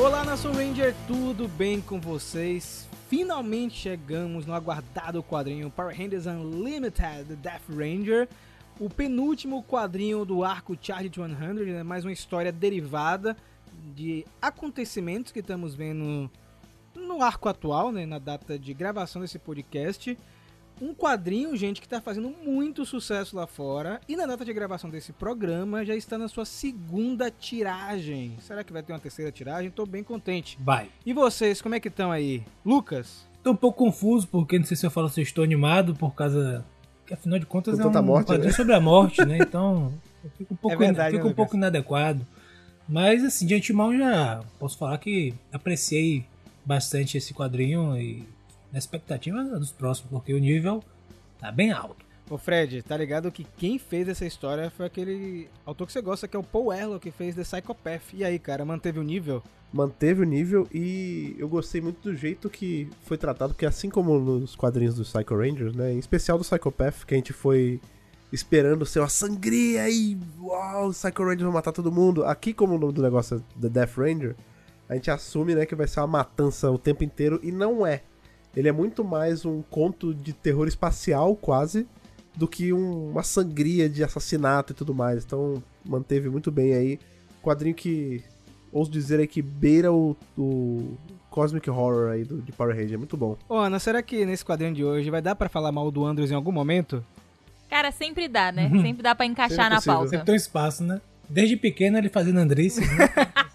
Olá, Nação Ranger, tudo bem com vocês? Finalmente chegamos no aguardado quadrinho Power Rangers Unlimited Death Ranger, o penúltimo quadrinho do arco Charge 100, né? mais uma história derivada de acontecimentos que estamos vendo no arco atual, né? na data de gravação desse podcast. Um quadrinho, gente, que está fazendo muito sucesso lá fora. E na data de gravação desse programa já está na sua segunda tiragem. Será que vai ter uma terceira tiragem? Tô bem contente. Vai. E vocês, como é que estão aí? Lucas? Tô um pouco confuso, porque não sei se eu falo se eu estou animado por causa. Que afinal de contas Com é um morte, quadrinho né? sobre a morte, né? Então. Eu fico um pouco, É verdade, fico né, um pouco inadequado. Mas assim, de antemão já posso falar que apreciei bastante esse quadrinho e na expectativa dos próximos, porque o nível tá bem alto. Ô Fred, tá ligado que quem fez essa história foi aquele autor que você gosta, que é o Paul Erlo, que fez The Psychopath. E aí, cara, manteve o nível? Manteve o nível e eu gostei muito do jeito que foi tratado, porque assim como nos quadrinhos do Psycho Rangers, né, em especial do Psychopath, que a gente foi esperando ser uma sangria e uau, os Psycho Rangers vão matar todo mundo. Aqui, como o nome do negócio é The Death Ranger, a gente assume, né, que vai ser uma matança o tempo inteiro e não é. Ele é muito mais um conto de terror espacial, quase, do que um- uma sangria de assassinato e tudo mais. Então, manteve muito bem aí. Quadrinho que, ouso dizer aí, que beira o, o Cosmic Horror aí do, de Power Ranger. É muito bom. Ô Ana, será que nesse quadrinho de hoje vai dar pra falar mal do Andrews em algum momento? Cara, sempre dá, né? Sempre dá pra encaixar Sempre na possível. pauta. Sempre tem um espaço, né? Desde pequeno ele fazendo Andrice, né?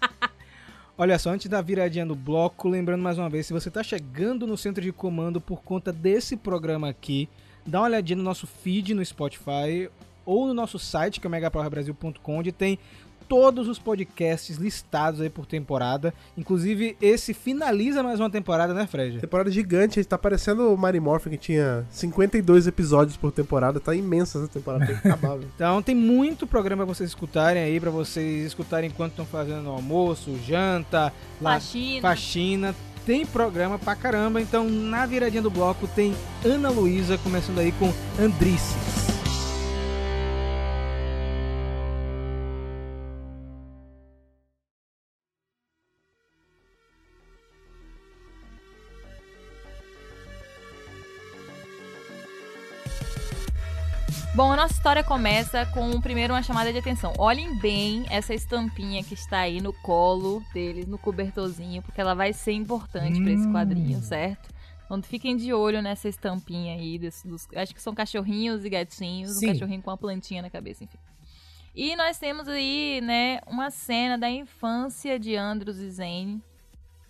Olha só, antes da viradinha do bloco, lembrando mais uma vez, se você tá chegando no centro de comando por conta desse programa aqui, dá uma olhadinha no nosso feed no Spotify ou no nosso site, que é megapowerbrasil.com, onde tem todos os podcasts listados aí por temporada. Inclusive, esse finaliza mais uma temporada, né, Fred? Temporada gigante, tá parecendo o Mighty Morphin, que tinha 52 episódios por temporada. Tá imensa essa temporada, tem que acabar, velho. Então tem muito programa pra vocês escutarem aí, pra vocês escutarem enquanto estão fazendo almoço, janta, la- Faxina. faxina. Tem programa pra caramba, então na viradinha do bloco tem Ana Luísa começando aí com Andrices. Bom, a nossa história começa com primeiro uma chamada de atenção. Olhem bem essa estampinha que está aí no colo deles, no cobertorzinho, porque ela vai ser importante pra esse Hum. quadrinho, certo? Então fiquem de olho nessa estampinha aí. Dos, dos- acho que são cachorrinhos e gatinhos. Sim. Um cachorrinho com uma plantinha na cabeça, enfim. E nós temos aí, né, uma cena da infância de Andros e Zane,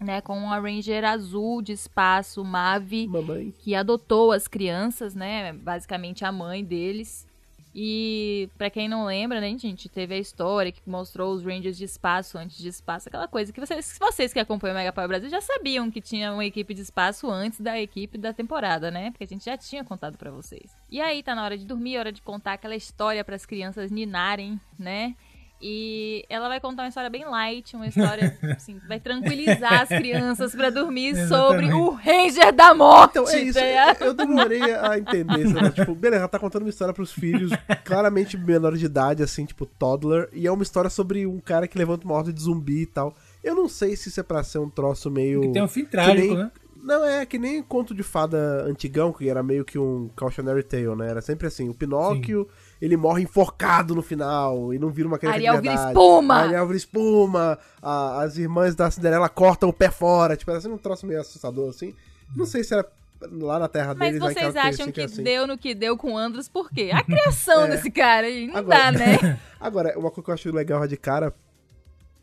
né, com uma Ranger azul de espaço, Mavi, Mamãe. que adotou as crianças, né? Basicamente a mãe deles. E pra quem não lembra, né, gente, teve a história que mostrou os Rangers de espaço antes de espaço, aquela coisa que vocês, vocês que acompanham o Mega Power Brasil já sabiam que tinha uma equipe de espaço antes da equipe da temporada, né? Porque a gente já tinha contado pra vocês. E aí tá na hora de dormir, hora de contar aquela história pras crianças ninarem, né? E ela vai contar uma história bem light, uma história assim, vai tranquilizar as crianças pra dormir sobre Exatamente. o Ranger da Morte. Então, é isso. tá ligado? Eu, eu demorei a entender isso. Né? Tipo, beleza, ela tá contando uma história pros filhos, claramente menores de idade, assim, tipo, toddler. E é uma história sobre um cara que levanta uma horda de zumbi e tal. Eu não sei se isso é pra ser um troço meio. Que tem um fim trágico, nem- né? Não, é que nem conto de fada antigão, que era meio que um cautionary tale, né? Era sempre assim, o Pinóquio, ele morre enforcado no final e não vira uma criança Ariel de vira verdade. espuma! Ariel vira espuma, a- as irmãs da Cinderela cortam o pé fora, tipo, era assim um troço meio assustador, assim. Não sei se era lá na terra Mas deles, em vocês acham característica que assim. deu no que deu com Andros por quê? A criação É. desse cara aí, não Agora- dá, né? Agora, uma coisa que eu acho legal de cara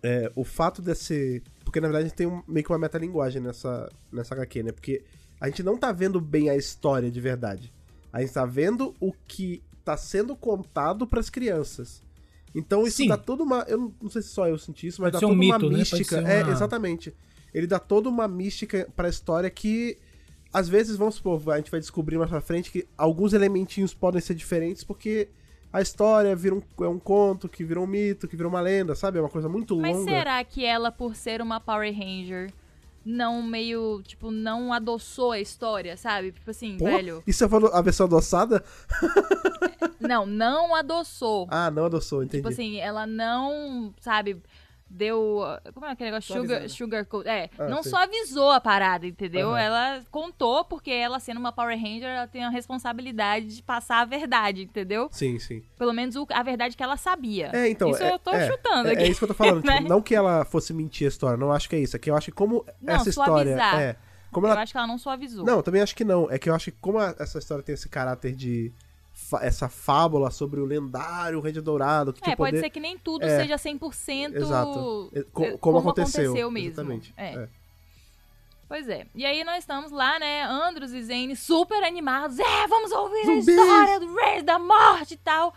é o fato desse. Porque na verdade a gente tem um- meio que uma metalinguagem nessa, nessa HQ, né? Porque a gente não tá vendo bem a história de verdade. A gente tá vendo o que tá sendo contado pras crianças. Então isso Sim. dá toda uma. Eu não, sei se só eu senti isso, mas Pode dá ser um toda uma mito, né? Mística. ser É, uma- exatamente. Ele dá toda uma mística pra história que. Às vezes, vamos supor, a gente vai descobrir mais pra frente que alguns elementinhos podem ser diferentes porque a história vira um, é um conto, que vira um mito, que vira uma lenda, sabe? É uma coisa muito Mas longa. será que ela, por ser uma Power Ranger, não meio, tipo, não adoçou a história, sabe? Tipo assim, Pô, velho. E você falou a versão adoçada? Não, não adoçou. Ah, não adoçou, entendi. Tipo assim, ela não, sabe, deu. Como é aquele negócio? Sugar, sugar coat. É, Ah, não sim. suavizou a parada, entendeu? Aham. Ela contou, porque ela, sendo uma Power Ranger, ela tem a responsabilidade de passar a verdade, entendeu? Sim, sim. Pelo menos o- a verdade que ela sabia. É, então. Isso é, eu tô é, chutando é, aqui. É isso que eu tô falando. tipo, né? não que ela fosse mentir a história, não acho que é isso. É que eu acho que como Não, essa história. suavizar. É. Como Eu ela acho que ela não suavizou. Não, eu também acho que não. É que eu acho que como a- essa história tem esse caráter de. Essa fábula sobre o lendário Ranger Dourado. Que É, pode poder... ser que nem tudo É. seja 100% Exato. É, co- é, como, aconteceu. mesmo. Exatamente. É. É. Pois é. E aí nós estamos lá, né? Andros e Zane super animados. É, vamos ouvir Zumbis! a história do Rei da Morte e tal.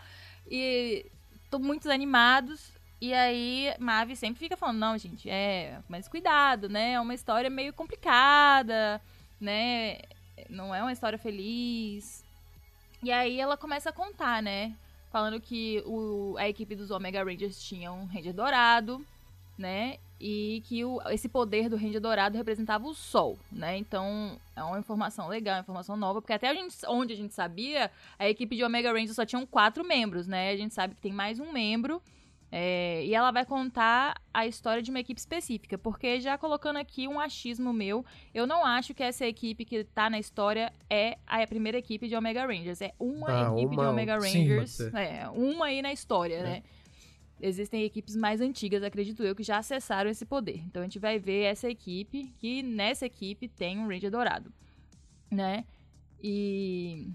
E tô muito animados. E aí Mavi sempre fica falando, não, gente, é, mas cuidado, né? É uma história meio complicada, né? Não é uma história feliz. E aí ela começa a contar, né? Falando que o, a equipe dos Omega Rangers tinha um Ranger dourado, né? E que o, esse poder do Ranger dourado representava o Sol, né? Então é uma informação legal, uma informação nova, porque até a gente, onde a gente sabia, a equipe de Omega Rangers só tinham quatro membros, né? A gente sabe que tem mais um membro. É, e ela vai contar a história de uma equipe específica, porque já colocando aqui um achismo meu, eu não acho que essa equipe que tá na história é a primeira equipe de Omega Rangers. É uma Ah, equipe de uma- Omega sim, pode Rangers. ser. é, uma aí na história, É. né? Existem equipes mais antigas, acredito eu, que já acessaram esse poder. Então a gente vai ver essa equipe, que nessa equipe tem um Ranger dourado, né? E.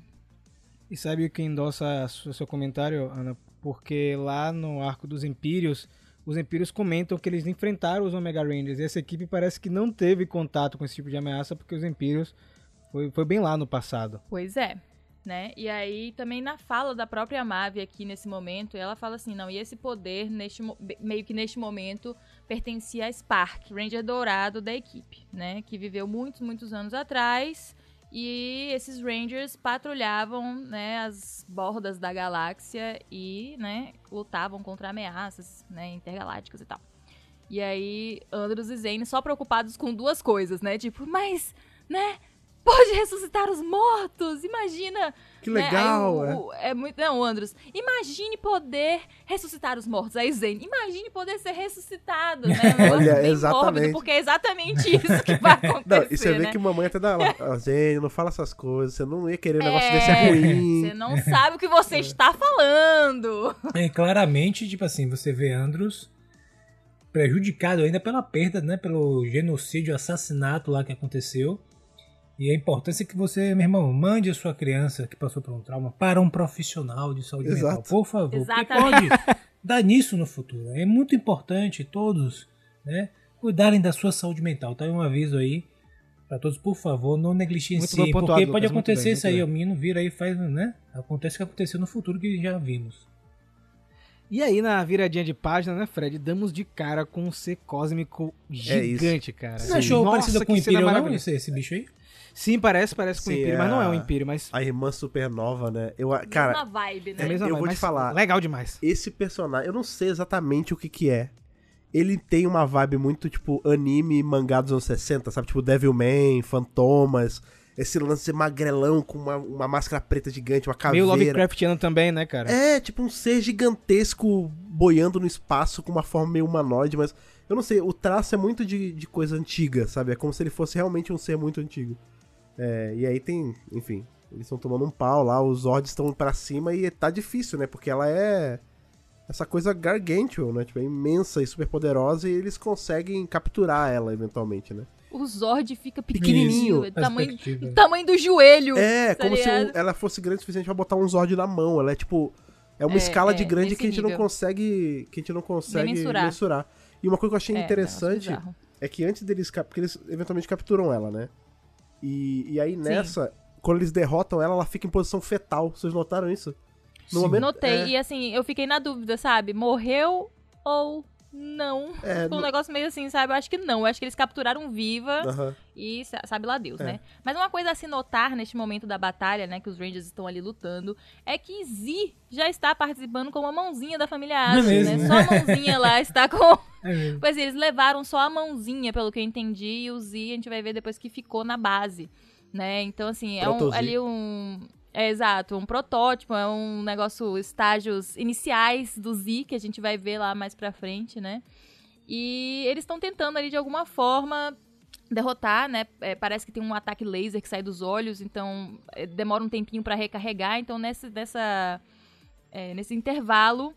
E sabe o que endossa o seu comentário, Ana? Porque lá no arco dos Empírios, os Empírios comentam que eles enfrentaram os Omega Rangers. E essa equipe parece que não teve contato com esse tipo de ameaça, porque os Empírios foi, foi bem lá no passado. Pois é. Né? E aí, também na fala da própria Mavi aqui nesse momento, ela fala assim: não, e esse poder, neste, meio que neste momento, pertencia a Spark, Ranger Dourado da equipe, né? Que viveu muitos, muitos anos atrás. E esses Rangers patrulhavam né, as bordas da galáxia e né, lutavam contra ameaças né, intergalácticas e tal. E aí, Andros e Zane só preocupados com duas coisas, né? Tipo, mas, né? Pode ressuscitar os mortos! Imagina! Que né? legal, Aí é. o- o- é muito. Não, Andros. Imagine poder ressuscitar os mortos. Aí, Zane, imagine poder ser ressuscitado, né? Olha, bem exatamente. mórbido, porque é exatamente isso que vai acontecer. Não, e você vê né? que mamãe até dá lá. "Ah, Zene, não fala essas coisas. Você não ia querer um negócio É, desse é ruim. Você não sabe o que você está falando. É, claramente, tipo assim, você vê Andros prejudicado ainda pela perda, né? Pelo genocídio, assassinato lá que aconteceu. E a importância que você, meu irmão, mande a sua criança que passou por um trauma para um profissional de saúde mental, Exato. por favor. Porque Exatamente. pode dar nisso no futuro. É muito importante todos, né? Cuidarem da sua saúde mental. Tá aí um aviso aí para todos, por favor, não Muito negligenciem, bem pontuado, porque pode acontecer bem, isso aí, bem. o menino vira aí e faz, né? Acontece o que aconteceu no futuro que já vimos. E aí, na viradinha de página, né, Fred? Damos de cara com um ser cósmico gigante, cara. Você achou Nossa, parecido com o Imperial, não, esse, esse bicho aí? Sim, parece, parece com o Império, é mas não é a- um Império, mas A irmã supernova, né? Eu, cara, Mesma vibe, é né? a mesma eu vibe, vou te falar. Legal demais. esse personagem, eu não sei exatamente o que que é. Ele tem uma vibe muito, tipo, anime e mangá dos anos 60, sabe? Tipo, Devilman, Fantomas, esse lance magrelão com uma, uma máscara preta gigante, uma Meio caveira. Lovecraftiano também, né, cara? É, tipo um ser gigantesco boiando no espaço com uma forma meio humanoide, mas eu não sei, o traço é muito de, de coisa antiga, sabe? É como se ele fosse realmente um ser muito antigo. É, e aí tem, enfim, eles estão tomando um pau lá, os Zords estão pra cima e tá difícil, né? Porque ela é essa coisa gargantuan, né? Tipo, é imensa e super poderosa e eles conseguem capturar ela eventualmente, né? O Zord fica Pequenininho. pequenininho. Tamanho, tamanho do joelho. É, tá como se ligado? ela fosse grande o suficiente pra botar um Zord na mão. Ela é tipo. É uma É, escala é, de grande que a gente não nível. consegue. Que a gente não consegue mensurar. mensurar. E uma coisa que eu achei É, interessante negócio bizarro. é que antes deles. Porque eles eventualmente capturam ela, né? E, e aí nessa, quando eles derrotam ela, ela fica em posição fetal. Vocês notaram isso? No Sim. momento. Notei. É, E assim, eu fiquei na dúvida, sabe? Morreu ou não? é, Foi um no- negócio meio assim, sabe? Eu acho que não. Eu acho que eles capturaram viva aham. e sa- sabe lá Deus, É. né? Mas uma coisa a se notar neste momento da batalha, né? Que os Rangers estão ali lutando, é que Z já está participando com uma mãozinha da família é Ashley, né? Só a mãozinha lá está com. É. Pois é, eles levaram só a mãozinha, pelo que eu entendi, e o Z a gente vai ver depois que ficou na base, né? Então, assim, é um, ali um... É exato, um protótipo, é um negócio, estágios iniciais do Z, que a gente vai ver lá mais pra frente, né? E eles estão tentando ali de alguma forma derrotar, né? É, parece que tem um ataque laser que sai dos olhos, então é, demora um tempinho pra recarregar. Então nesse, nessa, é, nesse intervalo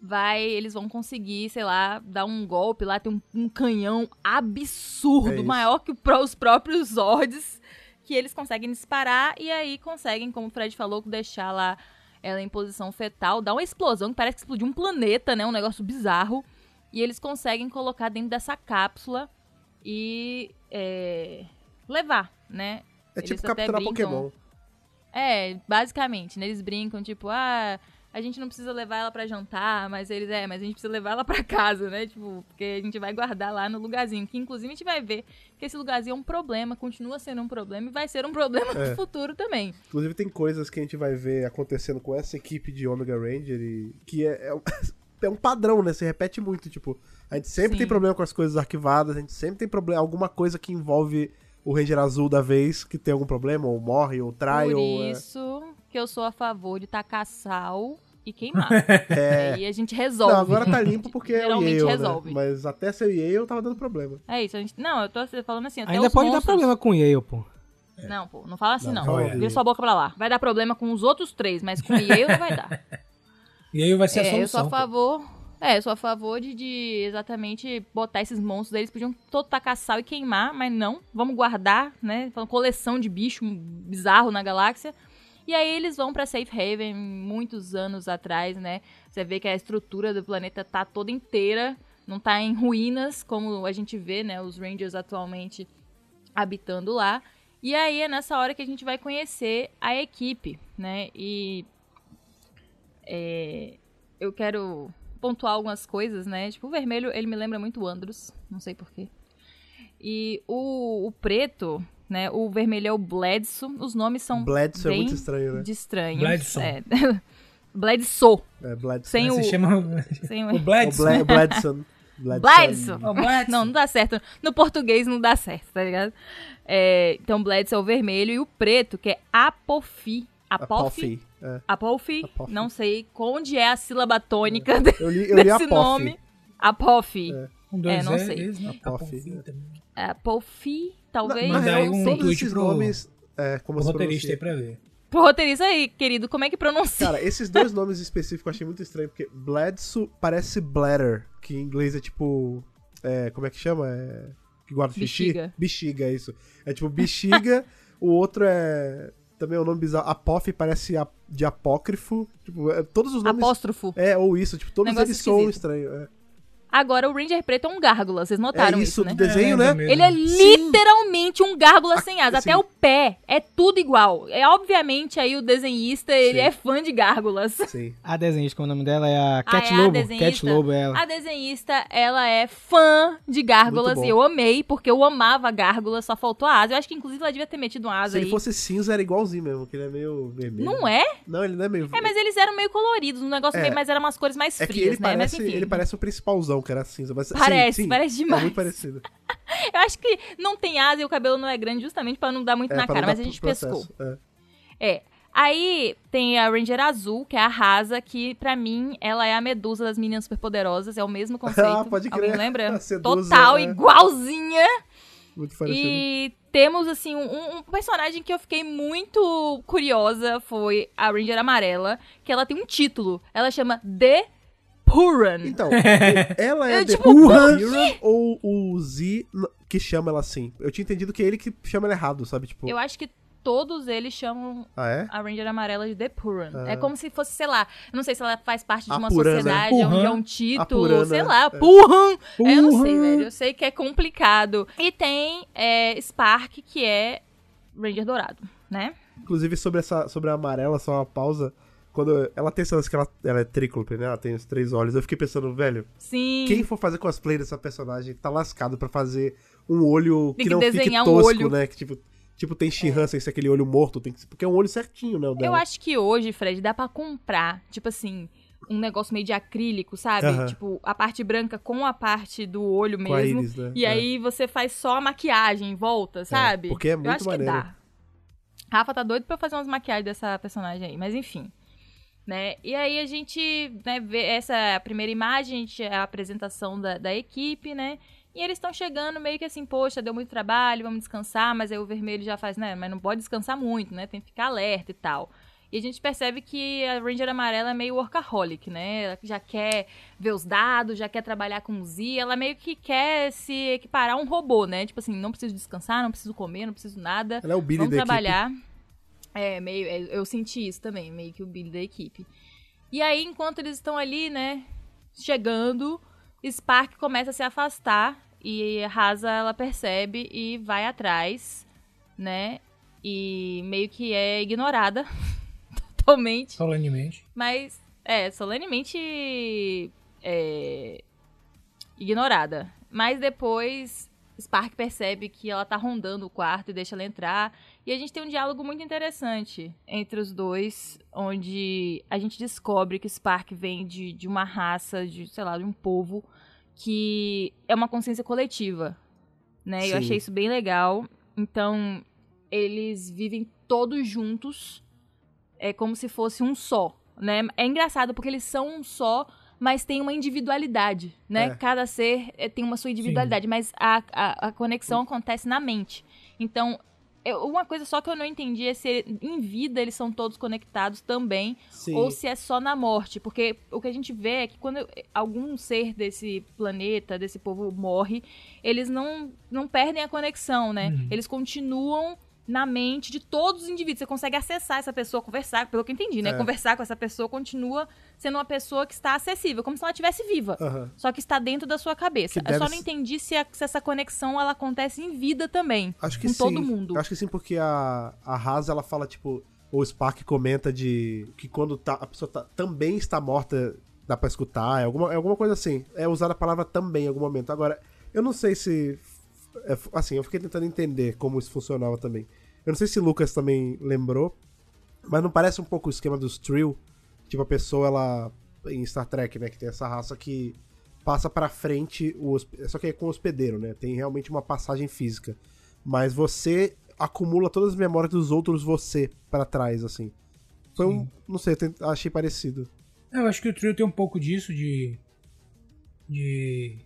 vai, eles vão conseguir, sei lá, dar um golpe lá, tem um, um canhão É absurdo, isso. maior que os próprios Zords, que eles conseguem disparar e aí conseguem, como o Fred falou, deixar lá ela em posição fetal, dá uma explosão que parece que explodiu um planeta, né? Um negócio bizarro. E eles conseguem colocar dentro dessa cápsula e é, levar, né? É Eles tipo capturar brincam. Pokémon. É, basicamente, né? Eles brincam, tipo, ah, a gente não precisa levar ela pra jantar, mas eles, é, mas a gente precisa levar ela pra casa, né? Tipo, porque a gente vai guardar lá no lugarzinho. Que inclusive a gente vai ver que esse lugarzinho é um problema, continua sendo um problema e vai ser um problema É. no futuro também. Inclusive tem coisas que a gente vai ver acontecendo com essa equipe de Omega Ranger e que é, é, um- é um padrão, né? Se repete muito, tipo, a gente sempre Sim. tem problema com as coisas arquivadas, a gente sempre tem problema, alguma coisa que envolve o Ranger Azul da vez que tem algum problema, ou morre, ou trai, Por ou... é- isso que eu sou a favor de tacar sal e queimar. É. Aí a gente resolve. Não, agora tá limpo porque é o Yale, resolve. né? Mas até ser o Yale tava dando problema. É isso, a gente. Não, eu tô falando assim, até Ainda os pode dar monstros- problema com o Yale, pô. Não, pô, não fala assim Não, não. Vira aí. sua boca pra lá. Vai dar problema com os outros três, mas com o Yale não vai dar. E aí vai ser a É, eu sou solução. a favor. É, eu sou a favor de, de exatamente botar esses monstros. Eles podiam todo tacar sal e queimar, mas não. Vamos guardar, né? Uma coleção de bicho bizarro na galáxia. E aí eles vão pra Safe Haven muitos anos atrás, né? Você vê que a estrutura do planeta tá toda inteira, não tá em ruínas, como a gente vê, né? Os Rangers atualmente habitando lá. E aí é nessa hora que a gente vai conhecer a equipe, né? E é, eu quero pontuar algumas coisas, né? Tipo, o vermelho, ele me lembra muito Andros, não sei porquê. E o, o preto, né? O vermelho é o Bledsoe. Os nomes são Bledsoe é bem muito estranho, né? de estranhos. Bledsoe. É. Bledsoe. É, Bledsoe. Sem o... Se chama Sem o O Bledson. Ble Bledson. Bledsoe. O Bledson. Não, não dá certo. No português não dá certo, tá ligado? É, então, Bledsoe é o vermelho e o preto, que é Apofi. Apofi? É. Apofi. Apofi. Não sei onde é a sílaba tônica Eu li, eu li desse Apophie. nome. Apofi. É. Um, dois, É, não é, sei. Apophie é. também. Apofi, talvez. Na, na real, aí um todos esses pro- nomes... É, como O roteirista aí pra ver. Pro roteirista aí, querido, como é que pronuncia? Cara, esses dois nomes específicos eu achei muito estranho, porque Bledsoe parece bladder, que em inglês é tipo. É, como é que chama? É, que guarda xixi? Bexiga. Bexiga, isso. É tipo bexiga, o outro é. Também é um nome bizarro. Apof parece de apócrifo. Tipo, é, todos os nomes. Apóstrofo. É, ou isso, tipo, todos Negócio eles esquisito. estranhos. É, Agora, o Ranger preto é um gárgula, vocês notaram é isso, isso, né? do desenho, É, né? Ele é Sim. literalmente um gárgula sem asa, sim. até o pé. É tudo igual. É obviamente aí o desenhista, ele Sim. é fã de gárgulas. Sim. A desenhista, como o nome dela é a Cat Ah, é a Lobo. desenhista? Cat Lobo é ela. A desenhista, ela é fã de gárgulas e eu amei, porque eu amava gárgulas, só faltou a asa. Eu acho que inclusive ela devia ter metido uma asa Se ele aí. fosse cinza, era igualzinho mesmo, que ele é meio vermelho. Não é? Não, ele não é meio. É, mas eles eram meio coloridos, um negócio É. meio, mas eram umas cores mais É que frias, ele né? parece, mas enfim. ele parece o principalzão, que era cinza. Mas, sim, Parece, sim, parece É demais. muito parecido. Eu acho que não tem asa e o cabelo não é grande justamente pra não dar muito É, na cara, mas a gente processo, pescou. é. É. Aí tem a Ranger Azul, que é a Rasa, que pra mim ela é a medusa das meninas superpoderosas, é o mesmo conceito. Ah, pode crer. Alguém lembra? Sedusa, Total, é. igualzinha. Muito parecido. E temos, assim, um, um personagem que eu fiquei muito curiosa foi a Ranger Amarela, que ela tem um título. Ela chama The Puran. Então, ela é The tipo, Wuhan ou o Z que chama ela assim? Eu tinha entendido que é ele que chama ela errado, sabe? Tipo, Eu acho que todos eles chamam ah, é? a Ranger Amarela de The Puran. Ah. É como se fosse, sei lá, não sei se ela faz parte de uma Purana. sociedade Purran. onde é um título, Purana, sei lá, é. Purran. É, eu não sei, velho. Eu sei que é complicado. E tem é, Spark, que é Ranger Dourado, né? Inclusive, sobre, essa, sobre a amarela, só uma pausa. Quando ela tem essas que ela, ela é tríclope, né? Ela tem os três olhos. Eu fiquei pensando, velho, Sim. quem for fazer cosplay dessa personagem tá lascado pra fazer um olho Tem que que não fique desenhar um tosco, olho. né? Que tipo, tipo tem Shihan sem ser aquele olho morto, tem que ser, porque é um olho certinho, né? O Eu acho que hoje, Fred, dá pra comprar, tipo assim, um negócio meio de acrílico, sabe? Tipo, a parte branca com a parte do olho Com a mesmo. íris, né? E É. aí você faz só a maquiagem em volta, sabe? porque é Eu muito acho maneiro. que dá. Rafa tá doido pra eu fazer umas maquiagens dessa personagem aí, mas enfim. Né? E aí a gente né, vê essa primeira imagem, a, gente, a apresentação da, da equipe, né? E eles estão chegando meio que assim, poxa, deu muito trabalho, vamos descansar, mas aí o vermelho já faz, né? Mas não pode descansar muito, né? Tem que ficar alerta e tal. E a gente percebe que a Ranger amarela é meio workaholic, né? Ela já quer ver os dados, já quer trabalhar com Z, ela meio que quer se equiparar a um robô, né? Tipo assim, não preciso descansar, não preciso comer, não preciso nada. Ela é o Billy Vamos trabalhar. É, meio, é, eu senti isso também, meio que o Billy da equipe. E aí, enquanto eles estão ali, né, chegando, Spark começa a se afastar e Rasa ela percebe e vai atrás, né? E meio que é ignorada totalmente. Solenemente. Mas, é, solenemente é, ignorada. Mas depois Spark percebe que ela tá rondando o quarto e deixa ela entrar. E a gente tem um diálogo muito interessante entre os dois, onde a gente descobre que Spark vem de, de uma raça, de, sei lá, de um povo que é uma consciência coletiva. Né? Sim. Eu achei isso bem legal. Então, eles vivem todos juntos, é como se fosse um só. Né? É engraçado porque eles são um só, mas tem uma individualidade, né? É. Cada ser eh, tem uma sua individualidade, mas a, a, a conexão acontece na mente. Então, eu- uma coisa só que eu não entendi é se em vida eles são todos conectados também, Sim. ou se é só na morte. Porque o que a gente vê é que quando algum ser desse planeta, desse povo morre, eles não, não perdem a conexão, né? Uhum. Eles continuam na mente de todos os indivíduos. Você consegue acessar essa pessoa, conversar, pelo que eu entendi, né? É. Conversar com essa pessoa continua sendo uma pessoa que está acessível, como se ela estivesse viva. Aham. Só que está dentro da sua cabeça. Que Eu só não entendi se, a- se essa conexão ela acontece em vida também. Acho que com sim. todo mundo. Acho que sim, porque a, a Haas, ela fala, tipo, o Spark comenta de que quando tá, a pessoa tá- também está morta, dá pra escutar, é alguma, é alguma coisa assim. É usar a palavra também em algum momento. Agora, eu não sei se. é, assim, eu fiquei tentando entender como isso funcionava também. Eu não sei se o Lucas também lembrou, mas não parece um pouco o esquema dos Trill? Tipo, a pessoa, ela. Em Star Trek, né? Que tem essa raça que passa pra frente, o, só que é com o hospedeiro, né? Tem realmente uma passagem física. Mas você acumula todas as memórias dos outros você pra trás, assim. Foi um. Não sei, eu achei parecido. É, Eu acho que o trio tem um pouco disso de. de.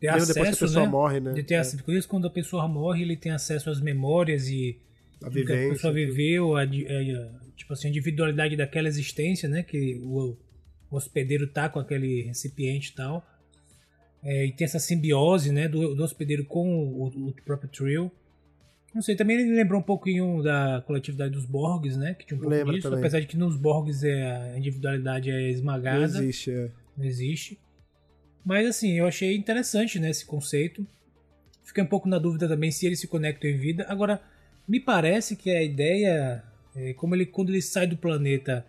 ter Mesmo depois que a acesso, pessoa né? morre, né? De ter acesso. Por isso, quando a pessoa morre, ele tem acesso às memórias e. A do que a vivência. pessoa viveu, a, a- tipo assim, a individualidade daquela existência, né? Que o, o hospedeiro tá com aquele recipiente e tal. É, e tem essa simbiose, né? Do, do hospedeiro com o, o próprio trio. Não sei, também ele lembrou um pouquinho da coletividade dos Borgs, né? Que tinha um pouco Lembra disso, também. apesar de que nos Borgs é, a individualidade é Não esmagada existe, é. não existe. Mas assim, eu achei interessante né, esse conceito. Fiquei um pouco na dúvida também se eles se conectam em vida. Agora, me parece que a ideia, é, como ele quando ele sai do planeta,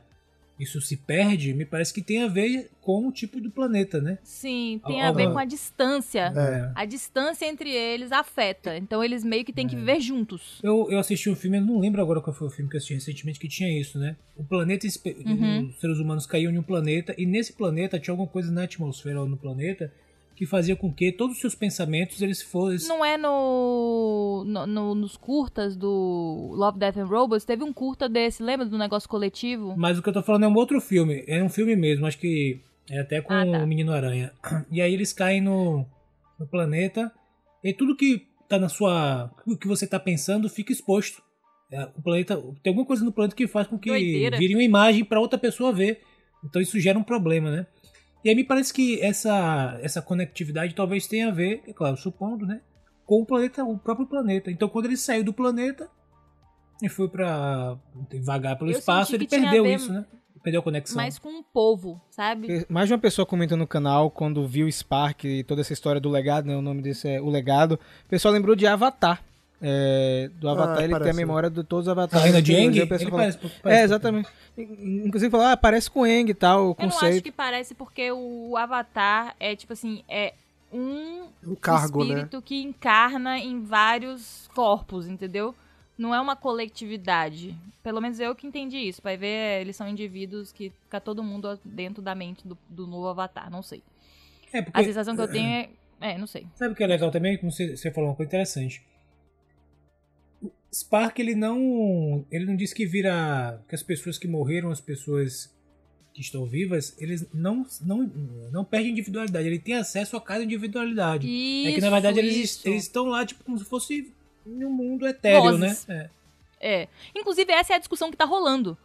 isso se perde, me parece que tem a ver com o tipo do planeta, né? Sim, tem Al- a ver com a distância. É. A distância entre eles afeta. Então eles meio que têm É. que viver juntos. Eu, eu assisti um filme, eu não lembro agora qual foi o filme que eu assisti recentemente que tinha isso, né? O planeta, Uhum. os seres humanos caíam em um planeta e nesse planeta tinha alguma coisa na atmosfera ou no planeta que fazia com que todos os seus pensamentos eles fossem Não é no, no- no- nos curtas do Love, Death and Robots? Teve um curta desse, lembra do negócio coletivo? Mas o que eu tô falando é um outro filme. É um filme mesmo, acho que é até com Ah, tá. o Menino Aranha. E aí eles caem no, no planeta e tudo que tá na sua. O que você tá pensando fica exposto. É, o planeta. Tem alguma coisa no planeta que faz com que Doideira. vire uma imagem para outra pessoa ver. Então isso gera um problema, né? E aí me parece que essa, essa conectividade talvez tenha a ver, é claro, supondo, né? Com o planeta, o próprio planeta. Então quando ele saiu do planeta e foi pra vagar pelo Eu espaço, ele perdeu ver isso, né? Perdeu a conexão. Mas com o povo, sabe? Mais de uma pessoa comentou no canal quando viu Spark e toda essa história do legado, né? O nome desse é O Legado. O pessoal lembrou de Avatar. É, do Avatar, ele tem a parece. memória de todos os avatares. A Reina de. Aang, ele falou- parece, parece É, exatamente. Inclusive falou, ah, parece com Aang e tal, o Eu não acho conceito. que parece porque o Avatar é, tipo assim, é um Um cargo, né? espírito que encarna em vários corpos, entendeu? Não é uma coletividade. Pelo menos eu que entendi isso. Vai ver, eles são indivíduos que fica todo mundo dentro da mente do, do novo Avatar, não sei. É, porque, A sensação que eu tenho é. É, não sei. Sabe o que é legal também? Como você, você falou uma coisa interessante. Spark, ele não. Ele não diz que vira. que as pessoas que morreram, as pessoas que estão vivas, eles não, não, não perdem individualidade. Ele tem acesso a cada individualidade. Isso, é que na verdade eles, eles estão lá tipo como se fosse um mundo etéreo, Vozes. né? É. Inclusive, essa é a discussão que tá rolando.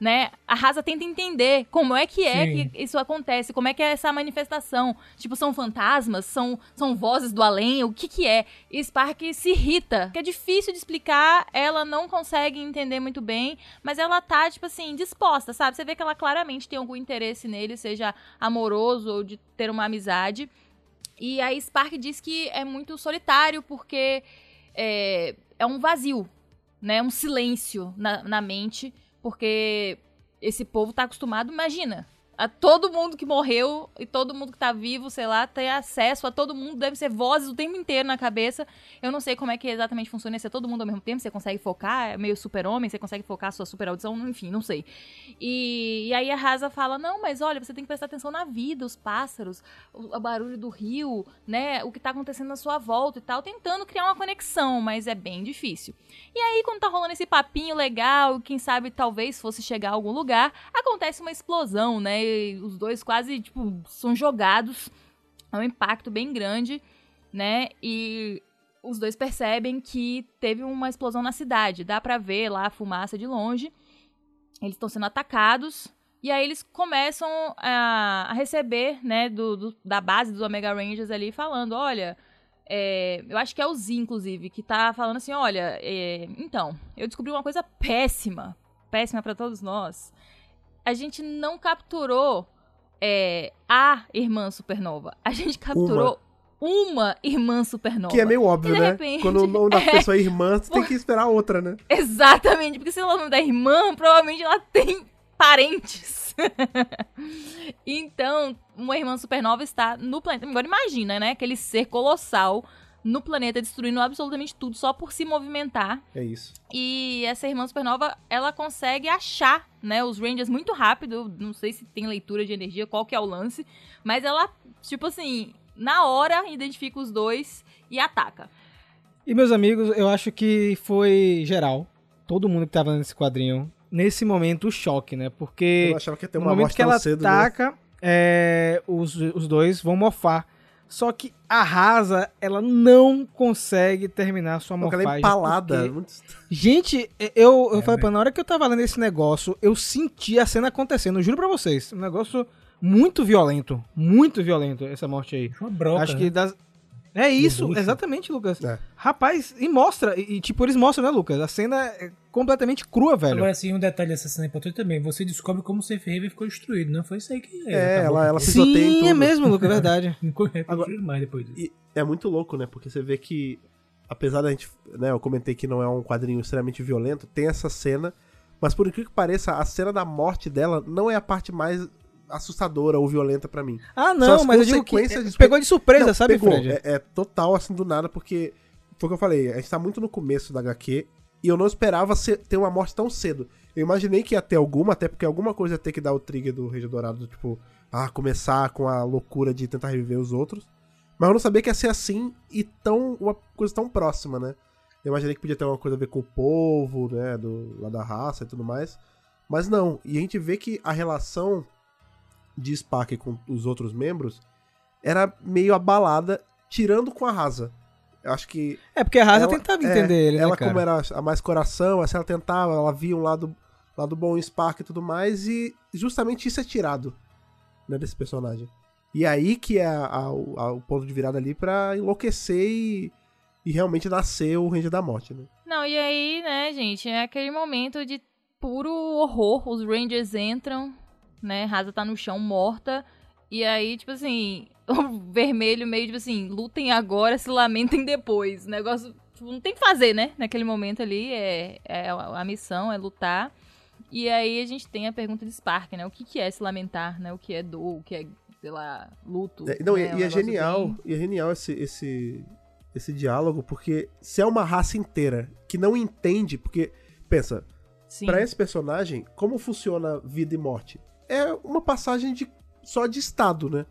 Né? A Rasa tenta entender como é que é Sim. que isso acontece, como é que é essa manifestação. Tipo, são fantasmas, são, são vozes do além, o que que é? E Spark se irrita, que é difícil de explicar, ela não consegue entender muito bem, mas ela tá, tipo assim, disposta, sabe? Você vê que ela claramente tem algum interesse nele, seja amoroso ou de ter uma amizade. E aí Spark diz que é muito solitário porque é, é um vazio, né? Um silêncio na, na mente, porque esse povo tá acostumado, imagina, a todo mundo que morreu e todo mundo que tá vivo, sei lá, ter acesso a todo mundo, deve ser vozes o tempo inteiro na cabeça. Eu não sei como é que exatamente funciona, se é todo mundo ao mesmo tempo, você consegue focar, é meio super-homem, você consegue focar a sua super audição, enfim, não sei. E, e aí a Rasa fala: não, mas olha, você tem que prestar atenção na vida, os pássaros, o, o barulho do rio, né? O que tá acontecendo na sua volta e tal, tentando criar uma conexão, mas é bem difícil. E aí, quando tá rolando esse papinho legal, quem sabe talvez fosse chegar a algum lugar, acontece uma explosão, né? E os dois quase, tipo, são jogados. É um impacto bem grande, né? E os dois percebem que teve uma explosão na cidade. Dá pra ver lá a fumaça de longe. Eles estão sendo atacados. E aí eles começam a, a receber, né, do, do- da base dos Omega Rangers ali, falando, olha, é, eu acho que é o Z, inclusive, que tá falando assim, olha, é, então, eu descobri uma coisa péssima, péssima pra todos nós. A gente não capturou é, a irmã supernova. A gente capturou uma, irmã supernova. Que é meio óbvio, E de né? repente- Quando o nome da É. pessoa é irmã, você tem que esperar outra, né? Exatamente, porque se ela não da irmã, provavelmente ela tem parentes. então, uma irmã supernova está no planeta. Agora imagina, né? Aquele ser colossal no planeta destruindo absolutamente tudo só por se movimentar. É isso. E essa irmã supernova, ela consegue achar, né, os Rangers muito rápido. Não sei se tem leitura de energia, qual que é o lance. Mas ela, tipo assim, na hora identifica os dois e ataca. E meus amigos, eu acho que foi geral, todo mundo que tava nesse quadrinho, nesse momento o choque, né? Porque Eu achava que ia ter no uma momento morte que ela cedo, né? ataca, é, os, os dois vão morfar. Só que a Rasa, ela não consegue terminar sua Pô, Aquela morfagem. empalada. porque- Gente, eu, eu É, falei, pô, na hora que eu tava lendo esse negócio, eu senti a cena acontecendo, juro pra vocês. Um negócio muito violento. Muito violento essa morte aí. Uma broca. Acho né? que das. É isso, exatamente, Lucas. É. Rapaz, e mostra, e, e, tipo, eles mostram, né, Lucas? A cena é completamente crua, velho. Agora, assim, um detalhe dessa cena importante também. Você descobre como o Safe Haven ficou destruído. Não foi isso aí que... É, acabou. ela, ela em Sim, tudo. é mesmo, Lucas, é verdade. Não foi Agora- construído mais depois disso. E é muito louco, né? Porque você vê que, apesar da gente, né, eu comentei que não é um quadrinho extremamente violento, tem essa cena, mas por incrível que pareça, a cena da morte dela não é a parte mais assustadora ou violenta pra mim. Ah, não, as mas eu digo que de- pegou de surpresa, Não, sabe, pegou. Fred? É, é total assim do nada, porque foi o que eu falei, a gente tá muito no começo da HQ e eu não esperava ser- ter uma morte tão cedo. Eu imaginei que ia ter alguma, até porque alguma coisa ia ter que dar o trigger do Rei Dourado, tipo, ah, começar com a loucura de tentar reviver os outros. Mas eu não sabia que ia ser assim e tão uma coisa tão próxima, né? Eu imaginei que podia ter uma coisa a ver com o povo, né, do lá da raça e tudo mais. Mas não, e a gente vê que a relação de Spark com os outros membros era meio abalada, tirando com a Rasa. Eu acho que É porque a Rasa ela- tentava é, entender ele, ela né, cara? como era a mais coração, assim, ela tentava, ela via um lado, lado bom em Spark e tudo mais, e justamente isso é tirado, né, desse personagem. E aí que é a- a- o- a- o ponto de virada ali pra enlouquecer e, e realmente nascer o Ranger da Morte, né? Não, e aí, né, gente, é aquele momento de puro horror. Os Rangers entram, né? Rasa tá no chão morta. E aí, tipo assim, o vermelho meio tipo assim, lutem agora, se lamentem depois. O negócio, tipo, não tem o que fazer, né? Naquele momento ali, é, é a missão, é lutar. E aí a gente tem a pergunta de Spark, né? O que, que é se lamentar, né? O que é dor, o que é, sei lá, luto. É, não, né? e, um e é genial, bem- e é genial esse, esse, esse diálogo, porque se é uma raça inteira que não entende, porque, pensa. Pra esse personagem, como funciona vida e morte? É uma passagem de só de estado, né?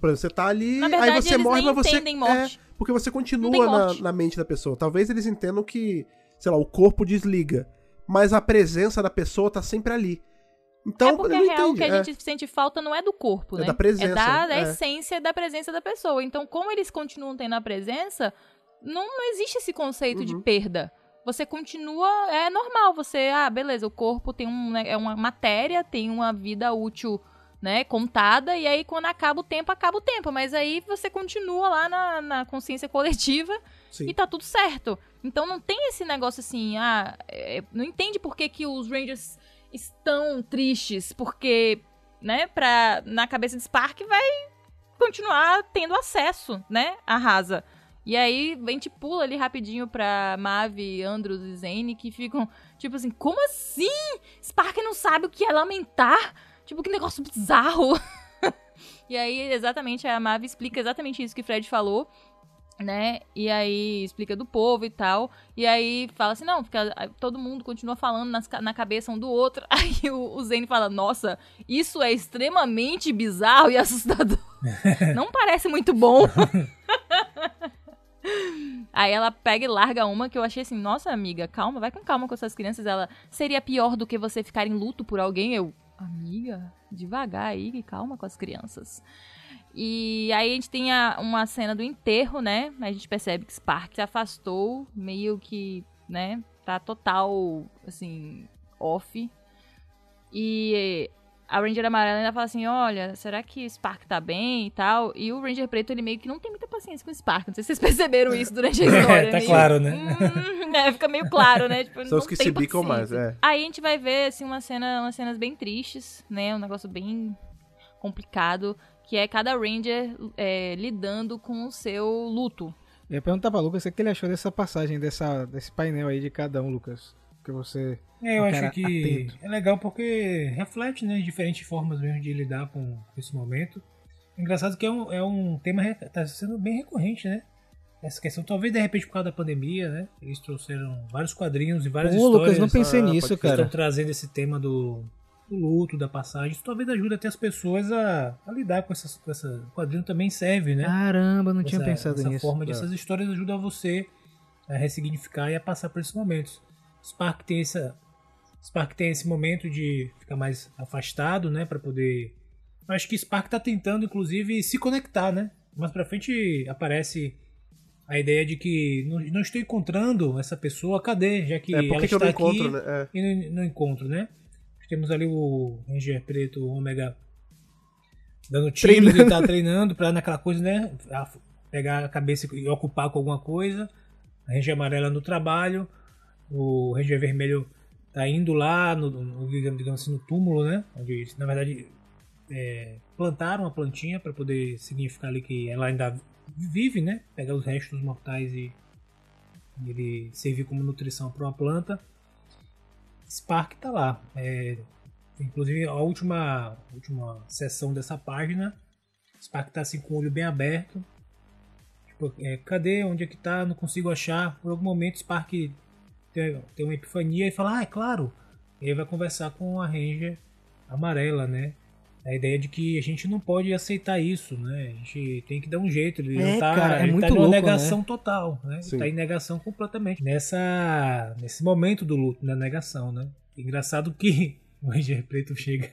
Por exemplo, você tá ali, Na verdade, aí você morre, mas você é porque você continua na, na mente da pessoa. Talvez eles entendam que, sei lá, o corpo desliga, mas a presença da pessoa tá sempre ali. Então, é porque ele a real entende, que a é. gente sente falta não é do corpo, É né? da presença, É da, da é. essência da presença da pessoa. Então, como eles continuam tendo a presença, não, não existe esse conceito de Uhum. perda. Você continua, é normal, você, ah, beleza, o corpo tem um, né, é uma matéria, tem uma vida útil, né, contada, e aí quando acaba o tempo, acaba o tempo, mas aí você continua lá na, na consciência coletiva Sim. e tá tudo certo. Então não tem esse negócio assim, ah, é, não entende por que, que os Rangers estão tristes, porque, né, pra, na cabeça de Spark vai continuar tendo acesso, né, à Rasa. E aí a gente pula ali rapidinho pra Mavi, Andros e Zane, que ficam, tipo assim, como assim? Spark não sabe o que é lamentar? Tipo, que negócio bizarro. e aí, exatamente, a Mavi explica exatamente isso que o Fred falou né? E aí explica do povo e tal. E aí fala assim: não, fica, todo mundo continua falando nas na cabeça um do outro. Aí o, o Zane fala: nossa, isso é extremamente bizarro e assustador. não parece muito bom. Aí ela pega e larga uma que eu achei assim, nossa amiga, calma, vai com calma com essas crianças. Ela seria pior do que você ficar em luto por alguém. Eu, amiga, devagar aí, calma com as crianças. E aí a gente tem a- uma cena do enterro, né? A gente percebe que Spark se afastou, meio que, né? Tá total, assim, off. E a Ranger amarela ainda fala assim, olha, será que Spark tá bem e tal? E o Ranger preto, ele meio que não tem muita paciência com o Spark. Não sei se vocês perceberam isso durante a história. tá meio- claro, né? Hum, é, fica meio claro, né? Tipo, São não os que tem se bicam mais, é. Aí a gente vai ver, assim, uma cena, umas cenas bem tristes, né? Um negócio bem complicado, que é cada Ranger é, lidando com o seu luto. Eu ia perguntar pra Lucas o que ele achou dessa passagem, dessa, desse painel aí de cada um, Lucas. Que você. É, eu acho cara que atento. é legal porque reflete, né, diferentes formas mesmo de lidar com esse momento. Engraçado que é um, é um tema que tá sendo bem recorrente, né? Essa questão, talvez de repente por causa da pandemia, né? Eles trouxeram vários quadrinhos e várias Ô, histórias Lucas, não pensei ah, nisso, pode que estão cara. trazendo esse tema do, do luto, da passagem. Isso talvez ajude até as pessoas a, a lidar com essas com essa o quadrinho também serve, né? Caramba, não tinha essa, pensado essa nisso. forma de É. essas histórias ajudam você a ressignificar e a passar por esses momentos. Spark tem essa Spark tem esse momento de ficar mais afastado, né, para poder Eu acho que Spark tá tentando inclusive se conectar, né? Mais pra frente aparece a ideia de que não, não estou encontrando essa pessoa, cadê? Já que É, ela que, está não aqui encontro, né? É. e no, no encontro, né? Temos ali o Ranger Preto, o Ômega, dando tiro, Treinando. ele tá treinando pra naquela coisa, né? Pegar a cabeça e ocupar com alguma coisa. A Ranger Amarela no trabalho. O Ranger Vermelho tá indo lá, no, no- digamos assim, no túmulo, né? Onde, na verdade, é, plantaram a plantinha para poder significar ali que ela ainda vive, né? Pegar os restos mortais e, e ele servir como nutrição para uma planta. Spark tá lá. É, inclusive a última, última sessão dessa página, Spark tá assim com o olho bem aberto. Tipo, é, cadê? Onde é que tá? Não consigo achar. Por algum momento Spark tem, tem uma epifania e fala, ah, é claro. E aí vai conversar com a Ranger amarela, né? A ideia de que a gente não pode aceitar isso, né? A gente tem que dar um jeito. Ele É, tá, cara, é ele muito tá numa louco, negação total, né? Ele tá em negação completamente. Nessa, nesse momento do luto, na negação, né? Engraçado que o Ranger Preto chega.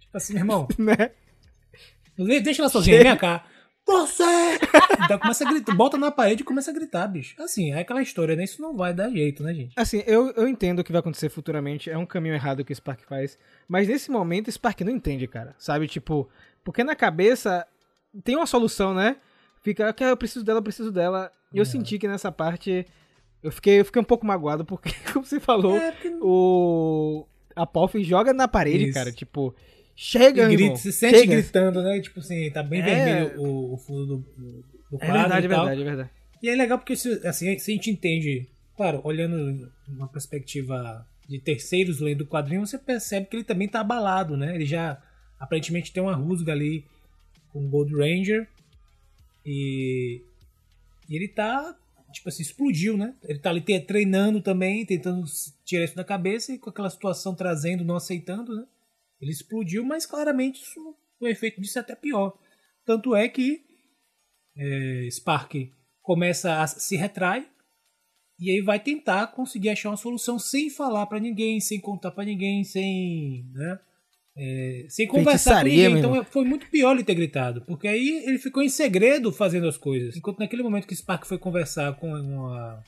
Tipo assim, meu irmão, Né? deixa ela sozinha, vem cá. Você! Então começa a gritar, bota na parede e começa a gritar, bicho. Assim, é aquela história, né? Isso não vai dar jeito, né, gente? Assim, eu, eu entendo o que vai acontecer futuramente, é um caminho errado que o Spark faz, mas nesse momento o Spark não entende, cara. Sabe, tipo, porque na cabeça tem uma solução, né? Fica, "Ok, eu preciso dela, eu preciso dela. E eu senti que nessa parte eu fiquei, eu fiquei um pouco magoado, porque, como você falou, É, porque o. A Poff joga na parede, Isso. cara. Tipo, chega, E grita, irmão, se sente chega. gritando, né? Tipo assim, tá bem É. vermelho o, o fundo do, do É quadro verdade, e é tal. verdade, é verdade. E é legal porque se, assim, se a gente entende, claro, olhando uma perspectiva de terceiros lendo o quadrinho, você percebe que ele também tá abalado, né? Ele já aparentemente tem uma rusga ali com o Gold Ranger e, e ele tá, tipo assim, explodiu, né? Ele tá ali treinando também, tentando tirar isso da cabeça e com aquela situação trazendo, não aceitando, né? Ele explodiu, mas claramente isso, o efeito disso é até pior. Tanto é que é, Spark começa a se retrai e aí vai tentar conseguir achar uma solução sem falar pra ninguém, sem contar pra ninguém, sem, né? é, sem conversar com ninguém. mesmo. Então foi muito pior ele ter gritado. Porque aí ele ficou em segredo fazendo as coisas. Enquanto naquele momento que Spark foi conversar com a,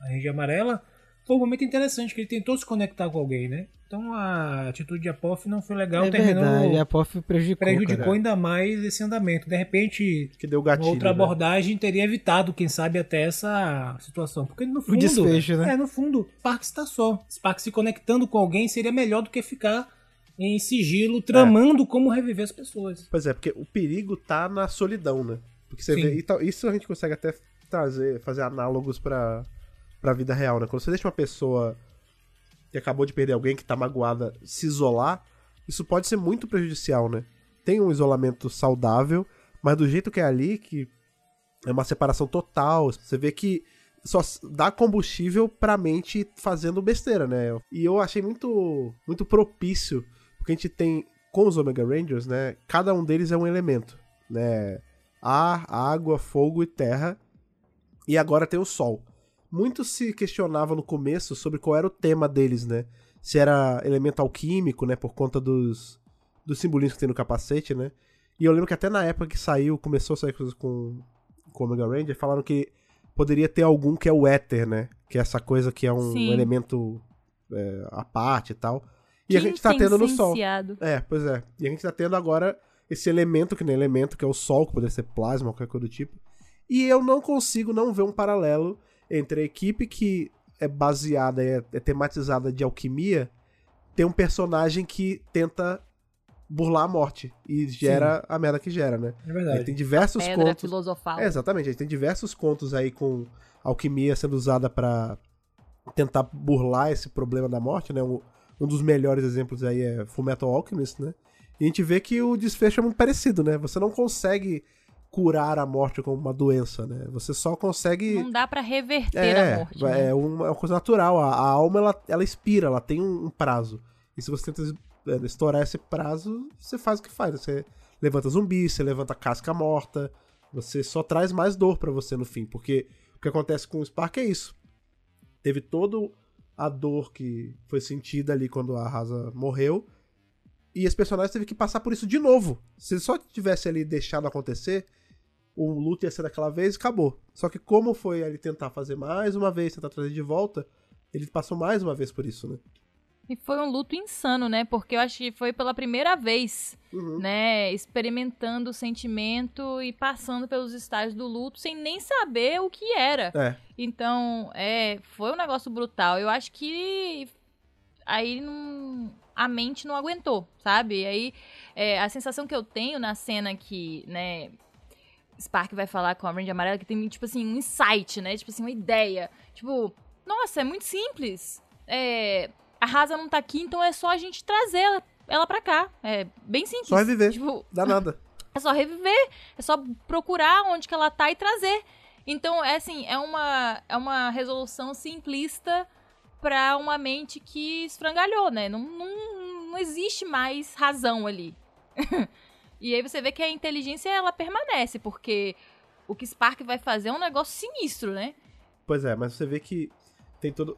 a Ranger Amarela, foi um momento interessante, que ele tentou se conectar com alguém, né? Então a atitude de Apophis não foi legal, é terminou... verdade, a POF prejudicou. Prejudicou cara. ainda mais esse andamento. De repente, Que deu gatilho. outra né? abordagem teria evitado, quem sabe, até essa situação. Porque no fundo. desfecho, né? É, no fundo, Spark está só. Spark se conectando com alguém seria melhor do que ficar em sigilo, tramando como reviver as pessoas. Pois é, porque o perigo tá na solidão, né? Porque você Sim. vê. isso a gente consegue até trazer, fazer análogos pra, pra vida real, né? Quando você deixa uma pessoa que acabou de perder alguém, que tá magoada, se isolar, isso pode ser muito prejudicial, né? Tem um isolamento saudável, mas do jeito que é ali, que é uma separação total, você vê que só dá combustível pra mente fazendo besteira, né? E eu achei muito, muito propício, porque a gente tem com os Omega Rangers, né? Cada um deles é um elemento, né? Ar, água, fogo e terra. E agora tem o sol. Muito se questionava no começo sobre qual era o tema deles, né? Se era elemento alquímico, né? Por conta dos, dos simbolismos que tem no capacete, né? E eu lembro que até na época que saiu, começou a sair coisas com, com o Omega Ranger, falaram que poderia ter algum que é o éter, né? Que é essa coisa que é um elemento é, à parte e tal. E a gente tá tendo no sol. É, pois é. E a gente tá tendo agora esse elemento que nem elemento, que é o Sol, que poderia ser plasma, qualquer coisa do tipo. E eu não consigo não ver um paralelo entre a equipe que é baseada, é, é tematizada de alquimia, ter um personagem que tenta burlar a morte e gera a merda que gera, né? É Aí verdade. tem diversos Pedra contos. filosofal. É, exatamente, a gente tem diversos contos aí com alquimia sendo usada pra tentar burlar esse problema da morte, né? Um, um dos melhores exemplos aí é Fullmetal Alchemist, né? E a gente vê que o desfecho é muito parecido, né? Você não consegue curar a morte como uma doença, né? Você só consegue Não dá pra reverter é, a morte. né? é uma, é uma coisa natural. A, a alma, ela, ela expira, ela tem um, um prazo. E se você tenta é, estourar esse prazo, você faz o que faz. Você levanta zumbi, você levanta casca morta. Você só traz mais dor pra você no fim. Porque o que acontece com o Spark é isso. Teve toda a dor que foi sentida ali quando a Rasa morreu. E esse personagem teve que passar por isso de novo. Se ele só tivesse ali deixado acontecer, o luto ia ser daquela vez e acabou. Só que como foi ele tentar fazer mais uma vez, tentar trazer de volta, ele passou mais uma vez por isso, né? E foi um luto insano, né? Porque eu acho que foi pela primeira vez, Uhum. né? Experimentando o sentimento e passando pelos estágios do luto sem nem saber o que era. É, Então, é, foi um negócio brutal. Eu acho que aí não, a mente não aguentou, sabe? Aí é, a sensação que eu tenho na cena que, né, Spark vai falar com a Ranger Amarela que tem, tipo assim, um insight, né? Tipo assim, uma ideia. Tipo, nossa, é muito simples. É, a Rasa não tá aqui, então é só a gente trazer ela, ela pra cá. É bem simples. Só reviver. Tipo, dá nada. é só reviver, é só procurar onde que ela tá e trazer. Então, é assim, é uma, é uma resolução simplista pra uma mente que esfrangalhou, né? Não, não, não existe mais razão ali. e aí você vê que a inteligência, ela permanece, porque o que Spark vai fazer é um negócio sinistro, né? Pois é, mas você vê que tem todo.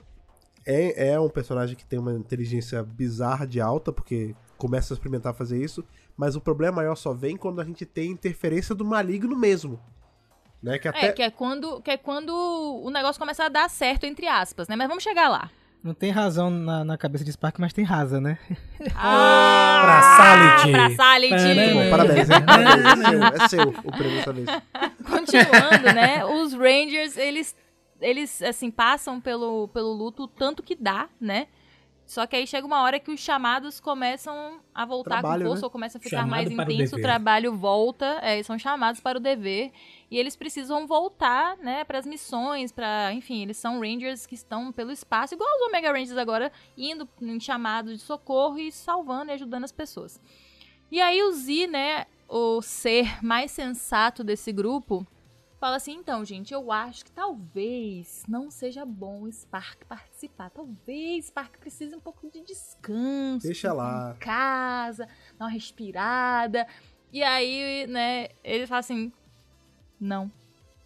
É, é um personagem que tem uma inteligência bizarra de alta, porque começa a experimentar fazer isso, mas o problema maior só vem quando a gente tem interferência do maligno mesmo. Né? Que até. É, que é, quando, que é quando o negócio começa a dar certo, entre aspas, né? Mas vamos chegar lá. Não tem razão na, na cabeça de Spark, mas tem rasa, né? Ah, Pra Sality. Pra Sality. Muito Bom, parabéns, hein? Parabéns, é seu, é seu o prêmio dessa vez. Continuando, né? Os Rangers, eles, eles assim, passam pelo, pelo luto o tanto que dá, né? Só que aí chega uma hora que os chamados começam a voltar Trabalho, com força né? ou começam a ficar Chamado mais o intenso, o, dever. trabalho volta, é, são chamados para o dever e eles precisam voltar, né, para as missões, para, enfim, eles são Rangers que estão pelo espaço, igual os Omega Rangers agora, indo em chamado de socorro e salvando e ajudando as pessoas. E aí o Z, né, o ser mais sensato desse grupo, fala assim: então, gente, eu acho que talvez não seja bom o Spark participar. Talvez Spark precise um pouco de descanso. Deixa lá. Em casa, dar uma respirada. E aí, né, ele fala assim: não,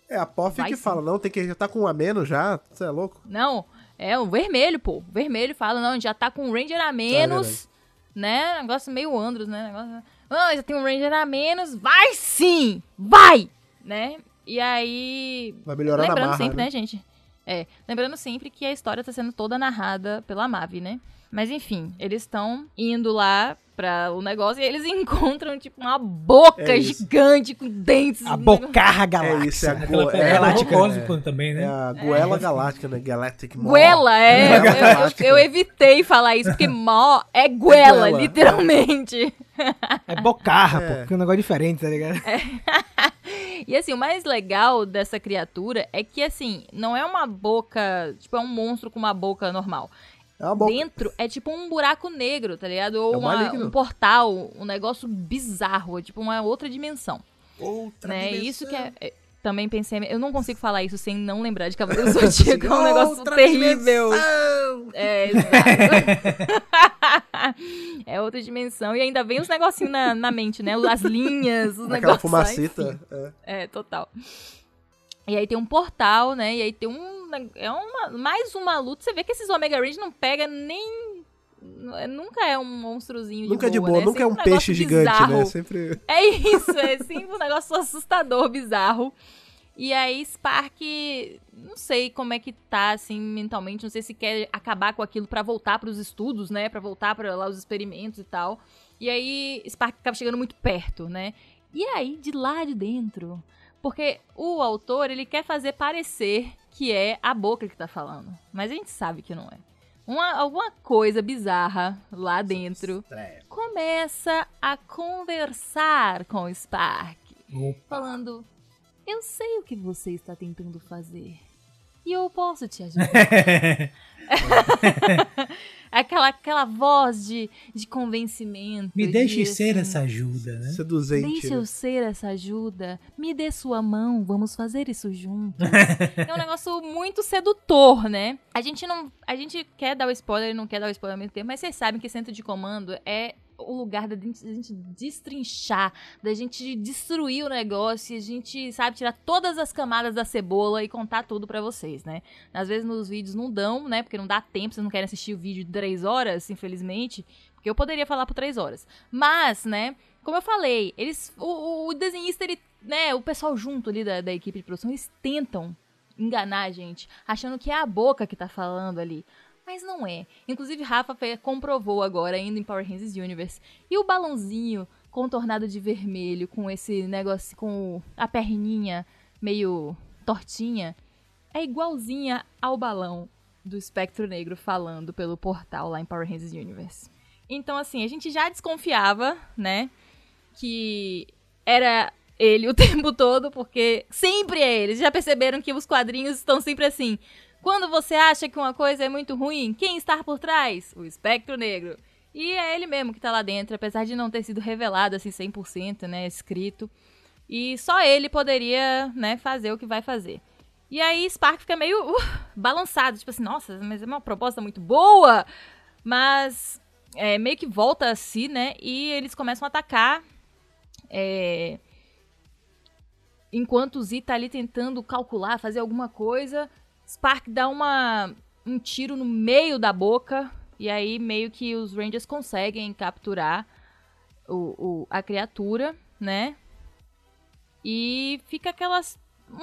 É a POF que sim. fala, não, tem que já tá com um a menos já, você é louco? não. É o vermelho, pô. O vermelho fala: não, a gente já tá com um Ranger a menos. verdade. né? Negócio meio Andros, né? Negócio... Ah, já tem um Ranger a menos. Vai sim! Vai! Né? E aí. Vai melhorar na Lembrando marra, sempre, né? né, gente? É, lembrando sempre que a história tá sendo toda narrada pela Mavi, né? Mas enfim, eles estão indo lá pra o negócio e eles encontram, tipo, uma boca É gigante com dentes. A bocarra É galáxia. isso, é a Go- é, galáctica, também, é né? a Goela Galáctica, né? Galactic Maw. Guela, é. Eu, eu- galáctica. eu evitei falar isso, porque mó é guela, Guela. literalmente. É bocarra, É. pô. Que é um negócio diferente, tá ligado? E assim, o mais legal dessa criatura é que, assim, não é uma boca. Tipo, é um monstro com uma boca normal. É uma boca. Dentro é tipo um buraco negro, tá ligado? Ou É um uma- um portal, um negócio bizarro, é tipo uma outra dimensão. Outra né? dimensão. Isso que é. é, Também pensei. Eu não consigo falar isso sem não lembrar de Cavaleiro do Zodíaco. É um negócio Outra terrível. dimensão. É, exato. é outra dimensão. E ainda vem os negocinhos na, na mente, né? As linhas, os Aquela negócios. fumacita. enfim. é. É, total. E aí tem um portal, né? E aí tem um. É uma, mais uma luta. Você vê que esses Omega Range não pega nem. Nunca é um monstruozinho de Nunca é de boa, né? nunca é um Sempre peixe gigante, bizarro. né? Sempre. É isso, é sempre um negócio assustador, bizarro. E aí Spark, não sei como é que tá, assim, mentalmente, não sei se quer acabar com aquilo pra voltar pros estudos, né, Pra voltar para lá os experimentos e tal. E aí Spark acaba chegando muito perto, né? E aí, de lá de dentro, porque o autor, ele quer fazer parecer que é a boca que tá falando, mas a gente sabe que não é. Uma, alguma coisa bizarra lá dentro começa a conversar com o Spark, Opa. falando: Eu sei o que você está tentando fazer. E eu posso te ajudar. aquela, aquela voz de, de convencimento. Me de, deixe ser assim, essa ajuda, né? Seduzente. Deixe né? eu ser essa ajuda. Me dê sua mão, vamos fazer isso juntos. é um negócio muito sedutor, né? A gente não. A gente quer dar o spoiler e não quer dar o spoiler ao mesmo tempo, mas vocês sabem que centro de comando é o lugar da gente, da gente destrinchar, da gente destruir o negócio a gente, sabe, tirar todas as camadas da cebola e contar tudo pra vocês, né? Às vezes nos vídeos não dão, né? Porque não dá tempo, vocês não querem assistir o vídeo de 3 horas, infelizmente. Porque eu poderia falar por 3 horas. Mas, né, como eu falei, eles. O, o- o desenhista, ele, né, o pessoal junto ali da, da equipe de produção, eles tentam enganar a gente, achando que é a boca que tá falando ali. Mas não é. Inclusive, Rafa comprovou agora, indo em Power Rangers Universe. E o balãozinho contornado de vermelho, com esse negócio, com a perninha meio tortinha, é igualzinha ao balão do Espectro Negro falando pelo portal lá em Power Rangers Universe. Então, assim, a gente já desconfiava, né, que era ele o tempo todo, porque sempre é ele. Já perceberam que os quadrinhos estão sempre assim. Quando você acha que uma coisa é muito ruim, quem está por trás? O Espectro Negro. E é ele mesmo que tá lá dentro, apesar de não ter sido revelado assim 100%, né, escrito. E só ele poderia, né, fazer o que vai fazer. E aí Spark fica meio uh, balançado, tipo assim, nossa, mas é uma proposta muito boa, mas é, meio que volta a si, né, e eles começam a atacar, é, enquanto o Z tá ali tentando calcular, fazer alguma coisa, Spark dá uma, um tiro no meio da boca, e aí meio que os Rangers conseguem capturar o, o- a criatura, né? E fica aquelas.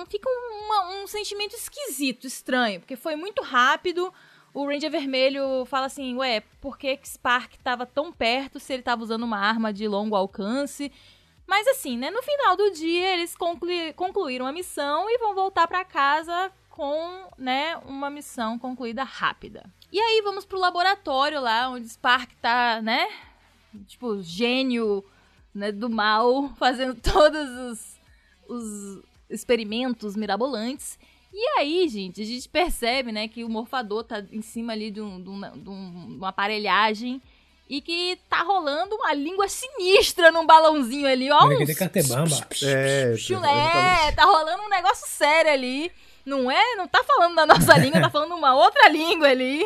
Fica uma- um sentimento esquisito, estranho, porque foi muito rápido. O Ranger Vermelho fala assim: Ué, por que Spark tava tão perto se ele tava usando uma arma de longo alcance? Mas assim, né? No final do dia, eles conclui- concluíram a missão e vão voltar pra casa com, né, uma missão concluída rápida. E aí vamos pro laboratório lá, onde Spark tá, né? Tipo, gênio né, do mal, fazendo todos os, os experimentos mirabolantes. E aí, gente, a gente percebe, né, que o morfador tá em cima ali de, um- de uma, de um- uma aparelhagem e que tá rolando uma língua sinistra num balãozinho ali, ó. Ele uns- quer catebamba. É, Chulé, exatamente. tá rolando um negócio sério ali. Não é? Não tá falando da nossa língua, tá falando uma outra língua ali.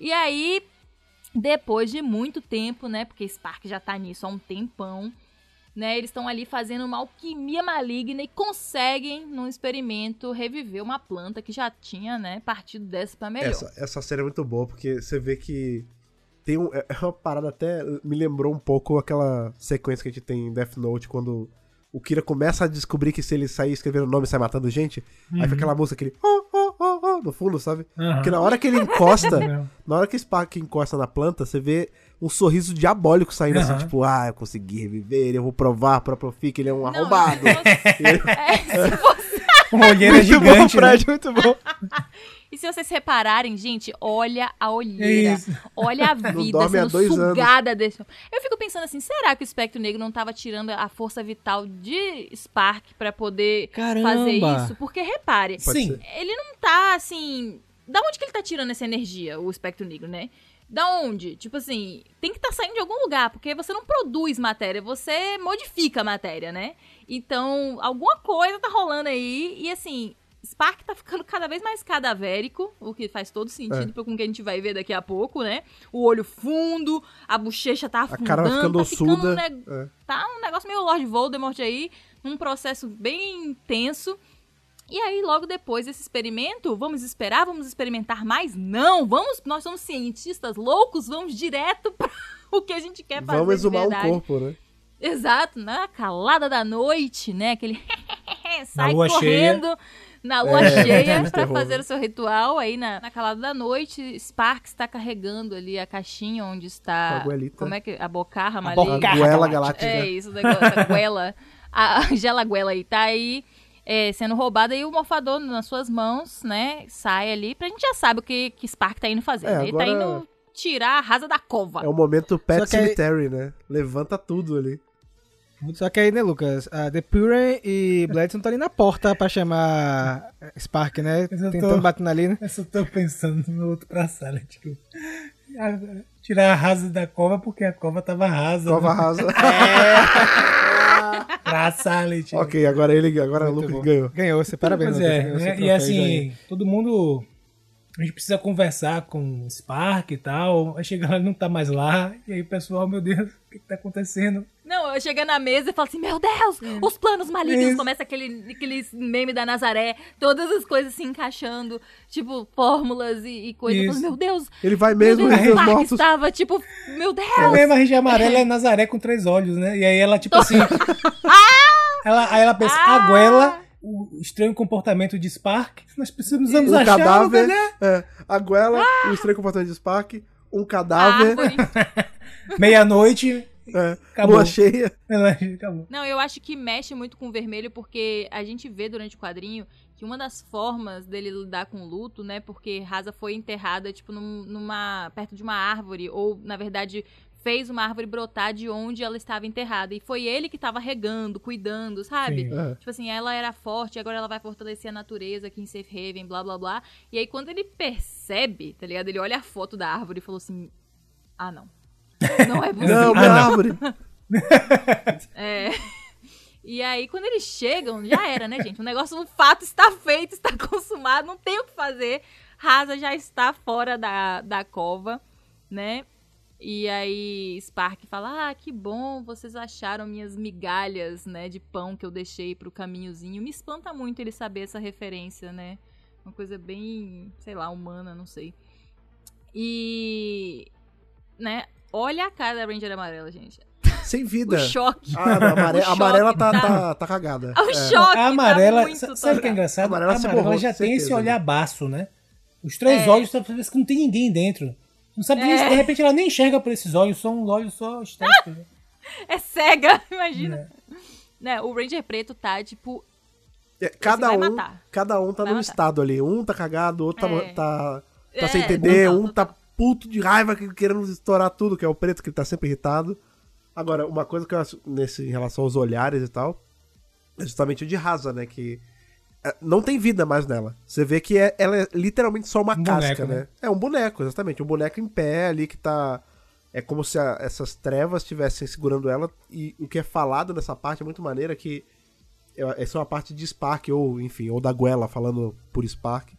E aí, depois de muito tempo, né? Porque Spark já tá nisso há um tempão, né? Eles estão ali fazendo uma alquimia maligna e conseguem, num experimento, reviver uma planta que já tinha, né, partido dessa pra melhor. Essa, essa série é muito boa, porque você vê que tem um, é uma parada até. Me lembrou um pouco aquela sequência que a gente tem em Death Note, quando o Kira começa a descobrir que se ele sair escrevendo o nome sai matando gente. Aí fica aquela música, aquele. Oh, oh, oh, oh, no fundo, sabe? Aham. Porque na hora que ele encosta, Não. na hora que o Spark encosta na planta, você vê um sorriso diabólico saindo assim, Aham. tipo, ah, eu consegui reviver ele, eu vou provar pra Profi que ele é um Não, arrombado. se você- é, se você- Uma olheira Muito bom, gigante, né? Fred, muito bom. E se vocês repararem, gente, olha a É olheira. isso. Olha a vida sendo dois anos. sugada desse. Eu fico pensando assim, será que o espectro negro não tava tirando a força vital de Spark pra poder Caramba. fazer isso? Porque repare, Sim. ele não tá assim. Da onde que ele tá tirando essa energia, o espectro negro, né? Da onde? Tipo assim, tem que estar tá saindo de algum lugar, porque você não produz matéria, você modifica a matéria, né? Então, alguma coisa tá rolando aí, e assim, Spark tá ficando cada vez mais cadavérico, o que faz todo sentido com o que a gente vai ver daqui a pouco, né? O olho fundo, a bochecha tá A afundando, cara vai ficando tá ficando ossuda. um neg- É. tá um negócio meio Lord Voldemort aí, um processo bem intenso. E aí, logo depois desse experimento, vamos esperar, vamos experimentar mais? Não, vamos, nós somos cientistas loucos, vamos direto para o que a gente quer fazer Vamos exumar um verdade. corpo, né? Exato, na calada da noite, né? Aquele sai correndo na lua É, cheia pra Homer. fazer o seu ritual. Aí na, na calada da noite, Sparks está carregando ali a caixinha onde está. a goelita. Como é que. A bocarra maligna. A bocarra goela galáctica. É isso, o negócio, a goela. A gela goela aí tá aí é, sendo roubada e o morfador nas suas mãos, né? Sai ali. Pra gente já sabe o que, que Spark tá indo fazer. É? Ele tá agora- indo tirar a rasa da cova. É o momento Pet que aí- Cemetery, né? Levanta tudo ali. Só que aí, né, Lucas? A The Pure e Bledson estão ali na porta pra chamar Spark, né? Tô- Tentando bater ali, né? Eu só tô pensando no outro pra sala, tipo. a- Tirar a rasa da cova porque a cova tava rasa. Cova né? rasa. Pra sala, tipo. ok, agora ele, agora Muito Lucas bom. ganhou. Ganhou, você parabéns, Pois Lucas. é, né? e troféu aí. assim, todo mundo. A gente precisa conversar com o Spark e tal. Aí chega lá, ele não tá mais lá. E aí o pessoal, meu Deus, o que, que tá acontecendo? Não, eu chego na mesa e falo assim, meu Deus, os planos malignos. Isso. Começa aquele, aquele meme da Nazaré, todas as coisas se encaixando, tipo, fórmulas e, e coisas. Eu falo, meu Deus, Ele vai meu mesmo Deus, os Spark mortos. estava, tipo, meu É Deus. mesmo, a região amarela é Nazaré com três olhos, né? E aí ela, tipo assim. ela, aí ela pensa, Ah! a Guela, o estranho comportamento de Spark, nós precisamos Um achar cadáver, né? é, a goela, Ah! o estranho comportamento de Spark, um cadáver, árvore. Meia-noite, é, Acabou. lua cheia. acabou. Não, eu acho que mexe muito com o vermelho, porque a gente vê durante o quadrinho que uma das formas dele lidar com o luto, né? Porque Rasa foi enterrada, tipo, num- numa. perto de uma árvore, ou, na verdade, fez uma árvore brotar de onde ela estava enterrada. E foi ele que estava regando, cuidando, sabe? Sim. É. Tipo assim, ela era forte, agora ela vai fortalecer a natureza aqui em Safe Haven, blá blá blá. E aí, quando ele percebe, tá ligado? Ele olha a foto da árvore e falou assim: Ah, não. Não é possível. Não, Ah, minha não. árvore. É. E aí, quando eles chegam, já era, né, gente? O negócio, o fato está feito, está consumado, não tem o que fazer. Rasa já está fora da, da cova, né? E aí, Spark fala: Ah, que bom, vocês acharam minhas migalhas, né, de pão que eu deixei pro caminhozinho. Me espanta muito ele saber essa referência, né? Uma coisa bem, sei lá, humana, não sei. E. Né? Olha a cara da Ranger amarela, gente. Sem O vida. choque. Ah, não, a amare- O a amarela choque tá, tá- tá, tá cagada. O É. choque A amarela, tá muito sa- sabe o que é engraçado? A amarela A se amarela borrou, já tem esse certeza. olhar baço, né? Os três É. olhos, parece que não tem ninguém dentro. Não sabe se É. de repente ela nem enxerga por esses olhos, são olhos só estéticos. né? É cega, imagina. É. Né, o Ranger preto tá, tipo, É, cada vai um, matar. cada um tá Vai num matar. estado ali. Um tá cagado, o outro tá, É. tá, tá É, sem entender, total, um total. tá puto de raiva que- querendo estourar tudo, que é o preto, que ele tá sempre irritado. Agora, uma coisa que eu acho nesse, em relação aos olhares e tal, é justamente o de Rasa, né? Que é, não tem vida mais nela. Você vê que é- ela é literalmente só uma Um casca, boneco, né? né? É um boneco, exatamente. Um boneco em pé ali que tá. É como se a- essas trevas estivessem segurando ela. E o que é falado nessa parte é muito maneira que. é- Essa é uma parte de Spark, ou enfim, ou da Guela falando por Spark.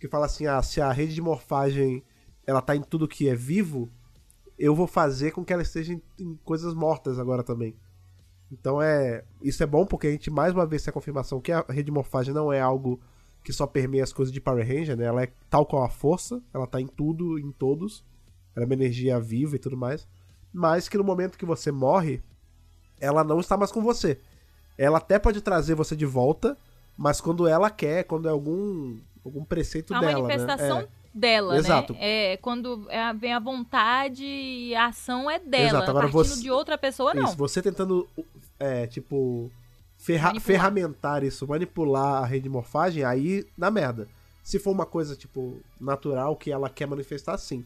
Que fala assim: ah, se a rede de morfagem ela tá em tudo que é vivo, eu vou fazer com que ela esteja em, em coisas mortas agora também. Então é. Isso é bom porque a gente mais uma vez tem a confirmação que a rede de morfagem não é algo que só permeia as coisas de Power Ranger, né? Ela é tal qual a força, ela tá em tudo, em todos. ela é uma energia viva e tudo mais, mas que no momento que você morre, ela não está mais com você. Ela até pode trazer você de volta, mas quando ela quer, quando é algum algum preceito A dela, manifestação né? dela, Exato. né? É quando é- vem a vontade e a ação é dela. Exato, agora Partindo você- de outra pessoa, É, não. isso, você tentando, é, tipo, ferra Manipular. ferramentar isso, manipular a rede de morfagem, aí dá merda. Se for uma coisa, tipo, natural que ela quer manifestar, sim.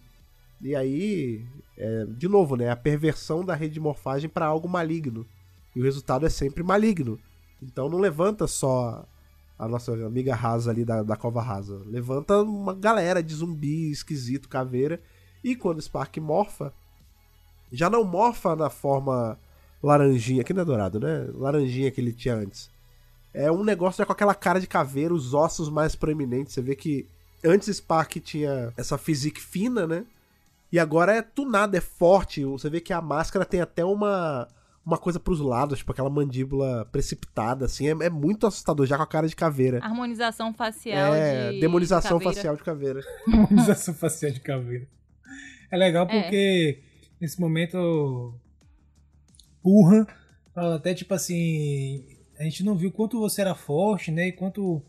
E aí, é, de novo, né? A perversão da rede de morfagem para algo maligno. E o resultado é sempre maligno. Então não levanta só a nossa amiga rasa ali da, da cova rasa. Levanta uma galera de zumbi esquisito, caveira. E quando o Spark morfa, já não morfa na forma laranjinha, que não é dourado, né? Laranjinha que ele tinha antes. É um negócio já com aquela cara de caveira, os ossos mais proeminentes. Você vê que antes Spark tinha essa physique fina, né? E agora é tunado, é forte. Você vê que a máscara tem até uma uma coisa pros lados, tipo aquela mandíbula precipitada, assim. É, é muito assustador, já com a cara de caveira. Harmonização facial é, de demonização de caveira. facial de caveira. Harmonização facial de caveira. É legal É. porque nesse momento Burra fala até tipo assim, a gente não viu quanto você era forte, né? E quanto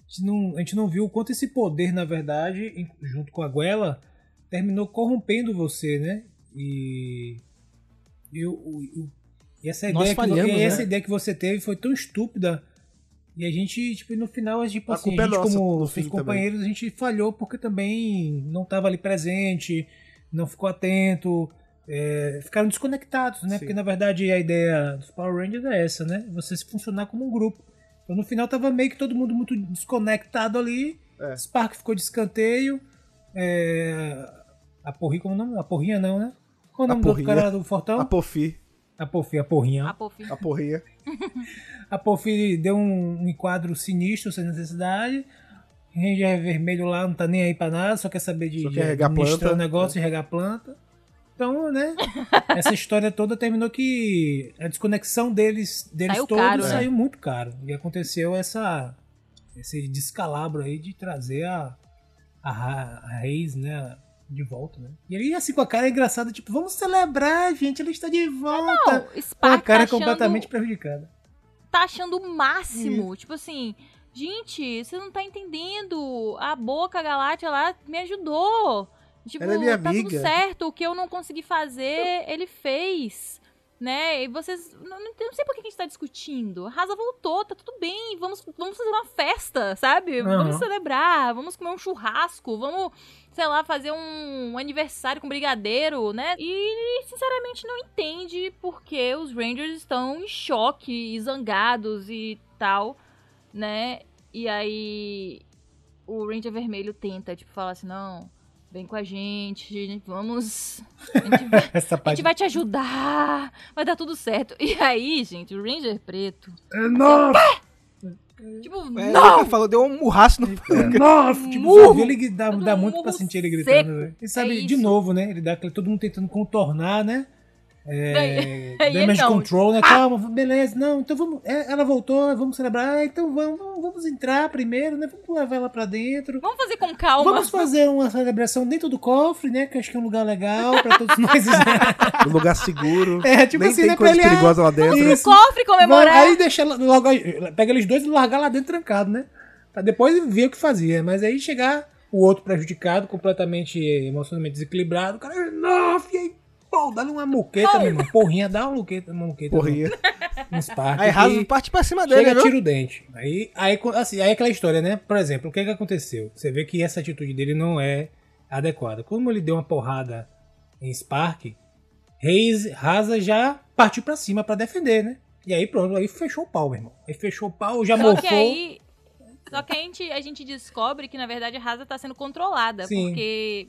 a gente não, a gente não viu o quanto esse poder, na verdade, junto com a Guela, terminou corrompendo você, né? E e, o- o- e essa ideia que, falhamos, e essa né? ideia que você teve foi tão estúpida e a gente, tipo, no final, tipo A assim, a é gente, nossa como seus fim também. companheiros, a gente falhou porque também não estava ali presente, não ficou atento, é, ficaram desconectados, né? Sim. Porque na verdade a ideia dos Power Rangers é essa, né? Você se funcionar como um grupo. Então no final tava meio que todo mundo muito desconectado ali. É. Spark ficou de escanteio. É, a porrinha, como é o nome? A porrinha não, né? Qual o A nome do cara do Fortão? A Pofi, A porfinha, a porrinha. A Pofi. a porrinha. A Porfi deu um, um enquadro sinistro sem necessidade. Ranger vermelho lá não tá nem aí pra nada, só quer saber de, Só de quer regar administrar planta. o negócio e regar planta. Então, né? essa história toda terminou que a desconexão deles, deles Saiu todos caro, né? saiu muito caro. E aconteceu essa, esse descalabro aí de trazer a, a, a Reis, né? De volta, né? E ele assim com a cara engraçada, tipo, vamos celebrar, gente, ela está de volta. Não, a Spark cara tá achando, completamente prejudicada. tá achando o máximo. Tipo assim, gente, você não tá entendendo. A Boca Galáctea lá me ajudou. Tipo, Ela é minha tá tudo certo. O que eu não consegui fazer, ele fez. Né? E vocês. Não, não, sei por que a gente tá discutindo. A Rasa voltou, tá tudo bem. Vamos, vamos fazer uma festa, sabe? Vamos Aham. celebrar, vamos comer um churrasco, vamos, sei lá, fazer um aniversário com brigadeiro, né? E, sinceramente, não entende porque os Rangers estão em choque e zangados e tal, né? E aí o Ranger Vermelho tenta, tipo, falar assim, não, vem com a gente, vamos... A gente vai, Essa a parte gente vai te ajudar, vai dar tudo certo. E aí, gente, o Ranger Preto, Nossa! tipo, É, não! ele falou, deu um murraço no. Nossa! Tipo, Murro! ele dá, dá muito pra sentir ele seco. gritando. velho. E sabe, É de novo, né? Ele dá aquele, todo mundo tentando contornar, né? É, Daí- damage ele não. control, né? Calma, beleza. Não, então vamos. é, ela voltou, vamos celebrar. Então vamos, vamos, vamos entrar primeiro, né? Vamos levar ela pra dentro. Vamos fazer com calma. Vamos fazer uma celebração dentro do cofre, né? Que acho que é um lugar legal pra todos nós. Um lugar seguro. é, tipo Nem assim, tem né? coisa pra ele, ah, perigosa lá dentro. Isso. Cofre comemorar. Aí deixa ela logo. Pega eles dois e largar lá dentro trancado, né? Pra depois ver o que fazia. Mas aí chegar o outro prejudicado, completamente emocionalmente desequilibrado, o cara, nossa, e aí, pô, dá-lhe uma muqueta, Pô. meu irmão. Porrinha, dá uma muqueta, uma muqueta. Porrinha. Nos parques. Aí Raso e parte pra cima dele, Chega, tira o dente. Aí, aí, assim, aí aquela história, né? Por exemplo, o que que aconteceu? Você vê que essa atitude dele não é adequada. Como ele deu uma porrada em Spark, Reis, Rasa já partiu pra cima pra defender, né? E aí pronto, aí fechou o pau, meu irmão. Aí fechou o pau, já Só morfou. que aí. Só que a gente, a gente descobre que, na verdade, a Rasa tá sendo controlada. Sim. Porque.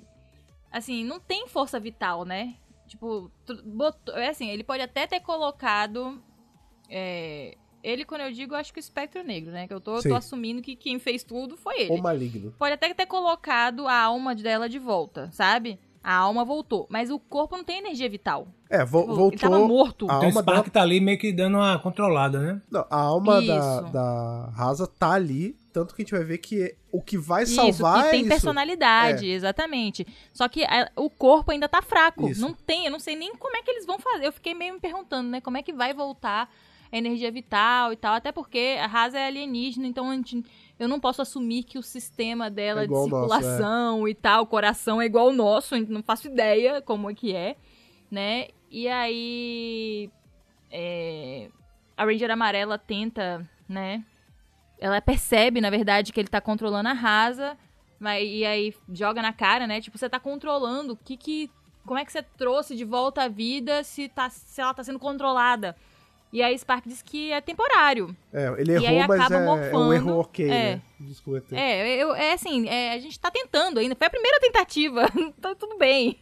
Assim, não tem força vital, né? Tipo, botou, é assim, ele pode até ter colocado. é, ele, quando eu digo, eu acho que o espectro negro, né? Que eu tô, tô assumindo que quem fez tudo foi ele. Ou maligno. Pode até ter colocado a alma dela de volta, sabe? A alma voltou, mas o corpo não tem energia vital. É, vo Tipo, voltou. Ele tava morto. a Então o alma Spark dela- tá ali meio que dando uma controlada, né? Não, a alma da, Isso. da Rasa tá ali, tanto que a gente vai ver que o que vai Isso, salvar que tem é isso. personalidade, exatamente. Só que a- o corpo ainda tá fraco. Isso. Não tem, eu não sei nem como é que eles vão fazer. Eu fiquei meio me perguntando, né? Como é que vai voltar energia vital e tal. Até porque a Rasa é alienígena, então a gente- eu não posso assumir que o sistema dela É de igual o nosso, circulação e tal, o coração é igual ao nosso. Não faço ideia como é que é, né? E aí. é, a Ranger Amarela tenta, né? Ela percebe, na verdade, que ele tá controlando a Rasa. Mas, e aí joga na cara, né? Tipo, você tá controlando o que que. Como é que você trouxe de volta à vida se, tá, se ela tá sendo controlada? E aí Spark diz que é temporário. É, ele E aí errou, mas acaba é, é um erro ok, É. né? Desculpa. É, eu, é assim, é, a gente tá tentando ainda. Foi a primeira tentativa. tá tudo bem.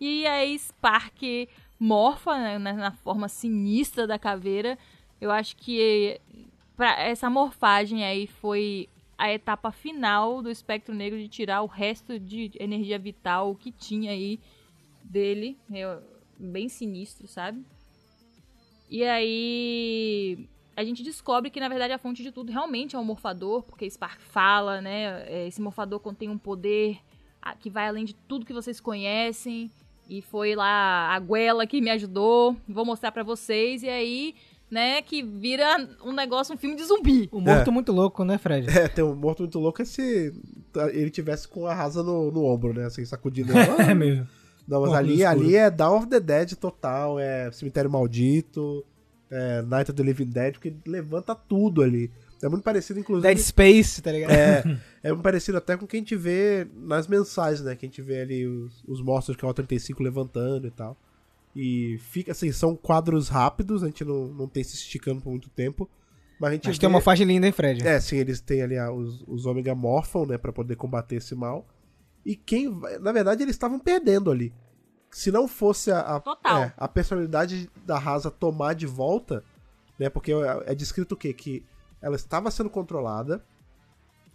E aí Spark morfa né, na, na forma sinistra da caveira. Eu acho que pra essa morfagem aí foi a etapa final do espectro negro de tirar o resto de energia vital que tinha aí dele. É bem sinistro, sabe? E aí a gente descobre que na verdade a fonte de tudo realmente é um morfador, porque Spark fala, né? é, Esse morfador contém um poder ah, que vai além de tudo que vocês conhecem. E foi lá a Guela que me ajudou. Vou mostrar pra vocês. E aí, né, que vira um negócio, um filme de zumbi. O morto muito louco, né, Fred? É, tem um morto muito louco é se ele tivesse com a Rasa no, no ombro, né? Assim, sacudindo ela. É mesmo. Não, mas ali, ali é Dawn of the Dead total, é Cemitério Maldito, é Night of the Living Dead, porque levanta tudo ali. É muito parecido, inclusive. Dead Space, tá ligado? É, é muito parecido até com o que a gente vê nas mensagens, né? Que a gente vê ali os, os monstros de KO-35 levantando e tal. E fica assim, são quadros rápidos, a gente não, não tem se esticando por muito tempo. Mas a gente Acho vê... que é uma faixa linda, hein, Fred? É, sim, eles têm ali ah, os, os Omega Morpham, né, pra poder combater esse mal. E quem. Na verdade, eles estavam perdendo ali. Se não fosse a, a, é, a personalidade da Rasa tomar de volta, né, porque é, é descrito o quê? Que ela estava sendo controlada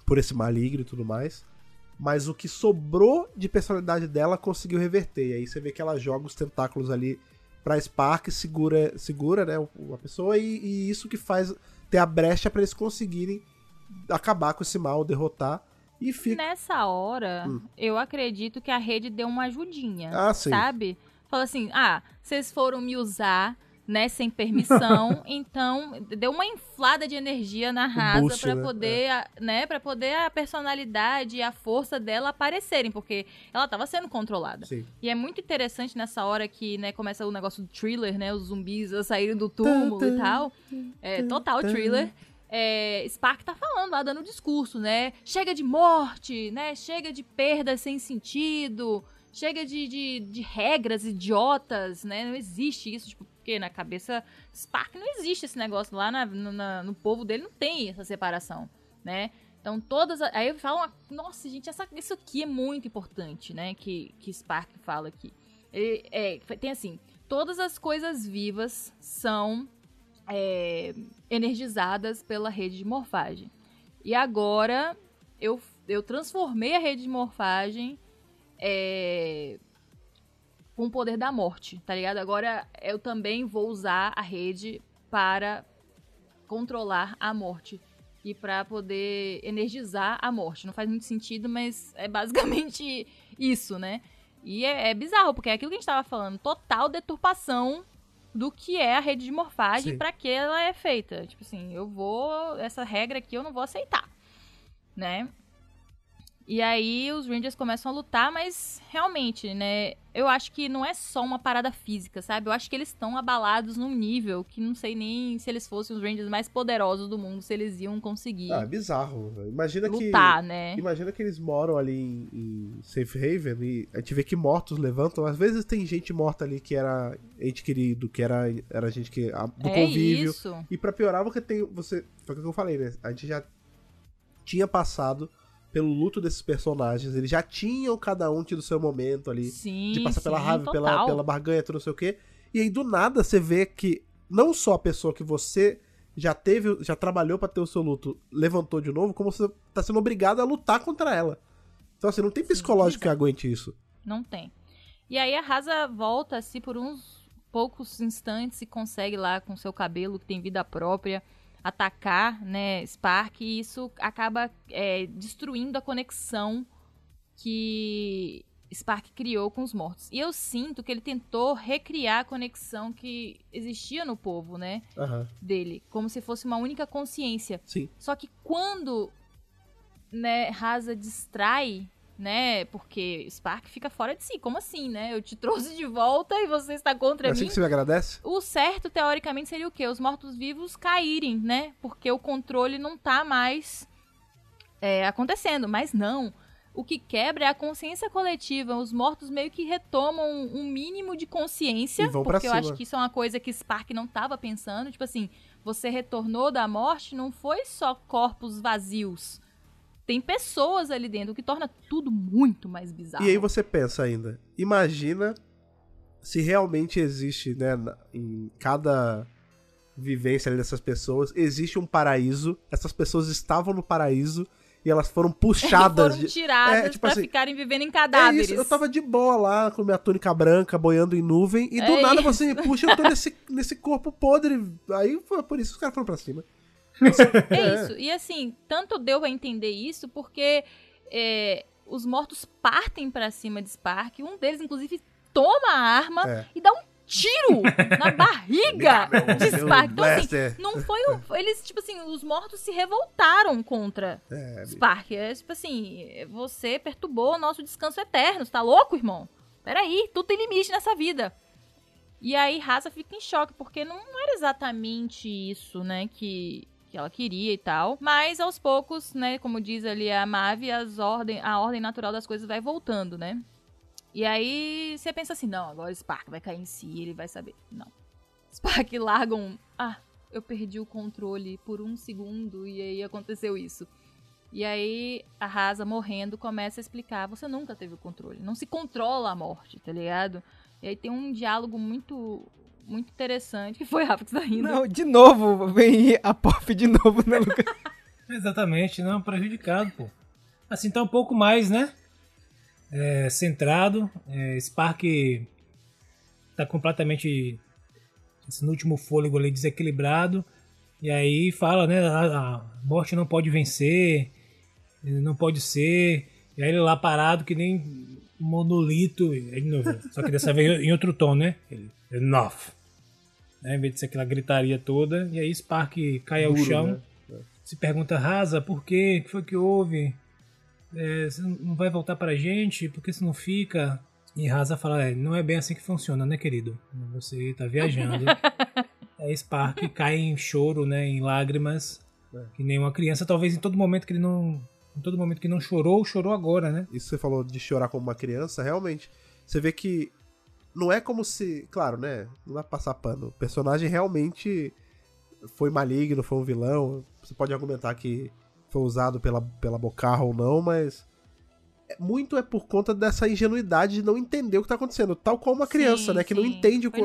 por esse maligno e tudo mais. Mas o que sobrou de personalidade dela conseguiu reverter. E aí você vê que ela joga os tentáculos ali pra Spark, segura, segura né, a pessoa, e, e isso que faz ter a brecha pra eles conseguirem acabar com esse mal, derrotar. E fica. Nessa hora, Hum. eu acredito que a rede deu uma ajudinha. Ah, sim. Sabe? Falou assim: ah, vocês foram me usar, né, sem permissão, então deu uma inflada de energia na rasa pra né? poder, a- né, para poder a personalidade e a força dela aparecerem, porque ela tava sendo controlada. Sim. E é muito interessante nessa hora que, né, começa o negócio do thriller, né, os zumbis a saírem do túmulo e tal. É, total thriller. É, Spark tá falando lá, dando discurso, né? Chega de morte, né? Chega de perdas sem sentido. Chega de, de, de regras idiotas, né? Não existe isso, tipo, porque na cabeça Spark não existe esse negócio lá na- na- no povo dele, não tem essa separação, né? Então todas. Aí falam, nossa, gente, essa, isso aqui é muito importante, né? Que, que Spark fala aqui. Ele, é, tem assim: todas as coisas vivas são é, energizadas pela rede de morfagem. E agora eu, eu transformei a rede de morfagem é, com o poder da morte, tá ligado? Agora eu também vou usar a rede para controlar a morte e para poder energizar a morte. Não faz muito sentido, mas é basicamente isso, né? E é, é bizarro, porque é aquilo que a gente tava falando, total deturpação do que é a rede de morfagem pra que ela é feita. Tipo assim, eu vou. Essa regra aqui eu não vou aceitar. Né? E aí os Rangers começam a lutar, mas realmente, né? Eu acho que não é só uma parada física, sabe? Eu acho que eles estão abalados num nível que não sei nem se eles fossem os Rangers mais poderosos do mundo, se eles iam conseguir Ah, é bizarro. Imagina que. lutar, né? Imagina que eles moram ali em, em Safe Haven e a gente vê que mortos levantam. Às vezes tem gente morta ali que era ente querido, que era, era gente que, a- do é convívio. isso. E pra piorar, você tem. Você, foi o que eu falei, né? A gente já tinha passado pelo luto desses personagens. Eles já tinham cada um tido seu momento ali. Sim, de passar pela sim, raiva, pela, total. pela barganha, tudo não sei o quê. E aí, do nada, você vê que não só a pessoa que você já teve, já trabalhou pra ter o seu luto, levantou de novo, como você tá sendo obrigado a lutar contra ela. Então, assim, não tem psicológico que aguente isso. Não tem. E aí a Rasa volta assim por uns poucos instantes e consegue lá com seu cabelo que tem vida própria atacar, né, Spark e isso acaba é, destruindo a conexão que Spark criou com os mortos. E eu sinto que ele tentou recriar a conexão que existia no povo, né? Aham. Dele. Como se fosse uma única consciência. Sim. Só que quando né, Rasa distrai, né? Porque Spark fica fora de si. Como assim, né? Eu te trouxe de volta e você está contra É assim mim. que você me agradece? O certo, teoricamente, seria o quê? Os mortos-vivos caírem, né? Porque o controle não tá mais é, acontecendo. Mas não. O que quebra é a consciência coletiva. Os mortos meio que retomam um mínimo de consciência. E porque eu cima. acho que isso é uma coisa que Spark não tava pensando. Tipo assim, você retornou da morte, não foi só corpos vazios. Tem pessoas ali dentro, o que torna tudo muito mais bizarro. E aí você pensa ainda, imagina se realmente existe, né, em cada vivência ali dessas pessoas, existe um paraíso, essas pessoas estavam no paraíso e elas foram puxadas foram de... tiradas É, tipo pra assim, ficarem vivendo em É cadáveres. isso, eu tava de boa lá com minha túnica branca, boiando em nuvem, e do É nada isso. você me puxa e eu tô nesse, nesse corpo podre. Aí foi por isso que os caras foram pra cima. É isso. E assim, tanto deu a entender isso porque é, os mortos partem pra cima de Spark. Um deles, inclusive, toma a arma É. e dá um tiro na barriga de Spark. Então, assim, não foi um. Eles, tipo assim, os mortos se revoltaram contra É, Spark. É tipo assim, você perturbou o nosso descanso eterno. Você tá louco, irmão? Peraí, tudo tem limite nessa vida. E aí Rasa fica em choque, porque não era exatamente isso, né, que, que ela queria e tal. Mas aos poucos, né, como diz ali a Mavi, as ordem, a ordem natural das coisas vai voltando, né? E aí você pensa assim, não, agora o Spark vai cair em si, ele vai saber. Não. Spark larga um. Ah, eu perdi o controle por um segundo e aí aconteceu isso. E aí a Rasa morrendo começa a explicar: você nunca teve o controle, não se controla a morte, tá ligado? E aí tem um diálogo muito muito interessante. Que foi rápido que você tá rindo. Não, de novo, vem a Pop de novo, né, Lucas? Exatamente, não, prejudicado, pô. Assim tá um pouco mais, né? É, centrado. É, Spark tá completamente assim, no último fôlego ali desequilibrado. E aí fala, né? A, a morte não pode vencer, não pode ser. E aí ele lá parado que nem monolito. de novo, Só que dessa vez em outro tom, né? Ele, Enough. Né, em vez de ser aquela gritaria toda. E aí Spark cai ao Duro, chão né? se pergunta, Rasa, por quê? O que foi que houve? É, você não vai voltar pra gente? Por que você não fica? E Rasa fala, é, não é bem assim que funciona, né, querido? Você tá viajando. Aí Spark cai em choro, né, em lágrimas, É. que nem uma criança. Talvez em todo momento que ele não... Em todo momento que não chorou, chorou agora, né? Isso que você falou de chorar como uma criança, realmente. Você vê que não é como se. Claro, né? Não dá pra passar pano. O personagem realmente foi maligno, foi um vilão. Você pode argumentar que foi usado pela, pela Bocarra ou não, mas. é- Muito é por conta dessa ingenuidade de não entender o que tá acontecendo. Tal como uma criança, Sim, né? Que não sim. entende o que,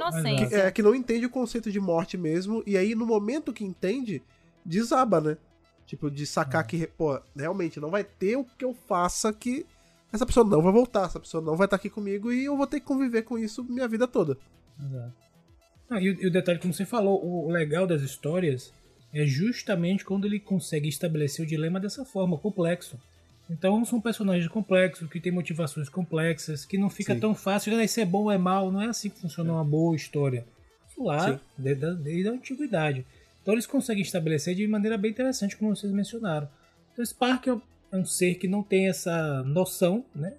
é, que não entende o conceito de morte mesmo. E aí, no momento que entende, desaba, né? Tipo, de sacar que, pô, realmente não vai ter o que eu faça que essa pessoa não vai voltar, essa pessoa não vai estar aqui comigo e eu vou ter que conviver com isso minha vida toda. Exato. Ah, e, o, e o detalhe, como você falou, o, legal das histórias é justamente quando ele consegue estabelecer o dilema dessa forma, complexo. Então são personagens complexos, que têm motivações complexas, que não fica Sim. tão fácil, ah, isso é bom ou é mal, não é assim que funciona uma boa história. Isso lá, Sim. desde, desde a antiguidade. Então eles conseguem estabelecer de maneira bem interessante, como vocês mencionaram. Então Spark é um- é ser que não tem essa noção, né?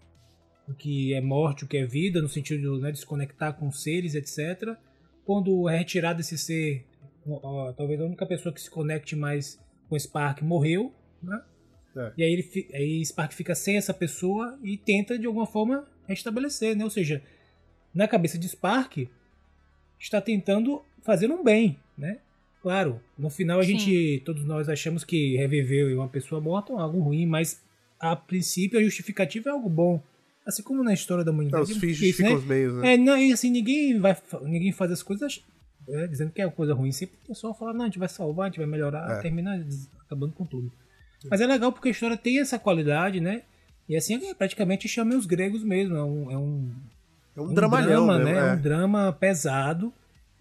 O que é morte, o que é vida, no sentido de né, de se conectar com seres, etc. Quando é retirado esse ser, ó, talvez a única pessoa que se conecte mais com Spark morreu, né? É. E aí, ele, aí Spark fica sem essa pessoa e tenta de alguma forma restabelecer, né? Ou seja, na cabeça de Spark está tentando fazer um bem, né? Claro, no final a Sim. gente, todos nós achamos que reviver uma pessoa morta é algo ruim, mas a princípio a justificativa é algo bom. Assim como na história da Não, humanidade. os é fins difícil, justificam né? os meios, né? É, não, e assim, ninguém vai ninguém faz as coisas é, dizendo que é uma coisa ruim. Sempre o pessoal fala, não, a gente vai salvar, a gente vai melhorar, É. termina acabando com tudo. Mas é legal porque a história tem essa qualidade, né? E assim, é praticamente chama os gregos mesmo. É um, é um, É um, dramalhão, drama, né? né? É. Um drama pesado.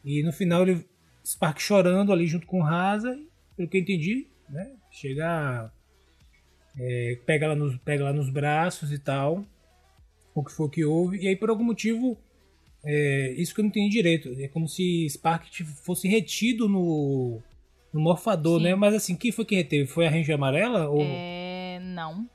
E no final ele Spark chorando ali junto com o Rasa, pelo que eu entendi, né? Chega. é, pega, ela nos, pega ela nos braços e tal. O que for que houve. E aí, por algum motivo, é, isso que eu não entendi direito. É como se Spark fosse retido no, no morfador, Sim. né? Mas assim, quem foi que reteve? Foi a Ranger Amarela? Ou... É, não.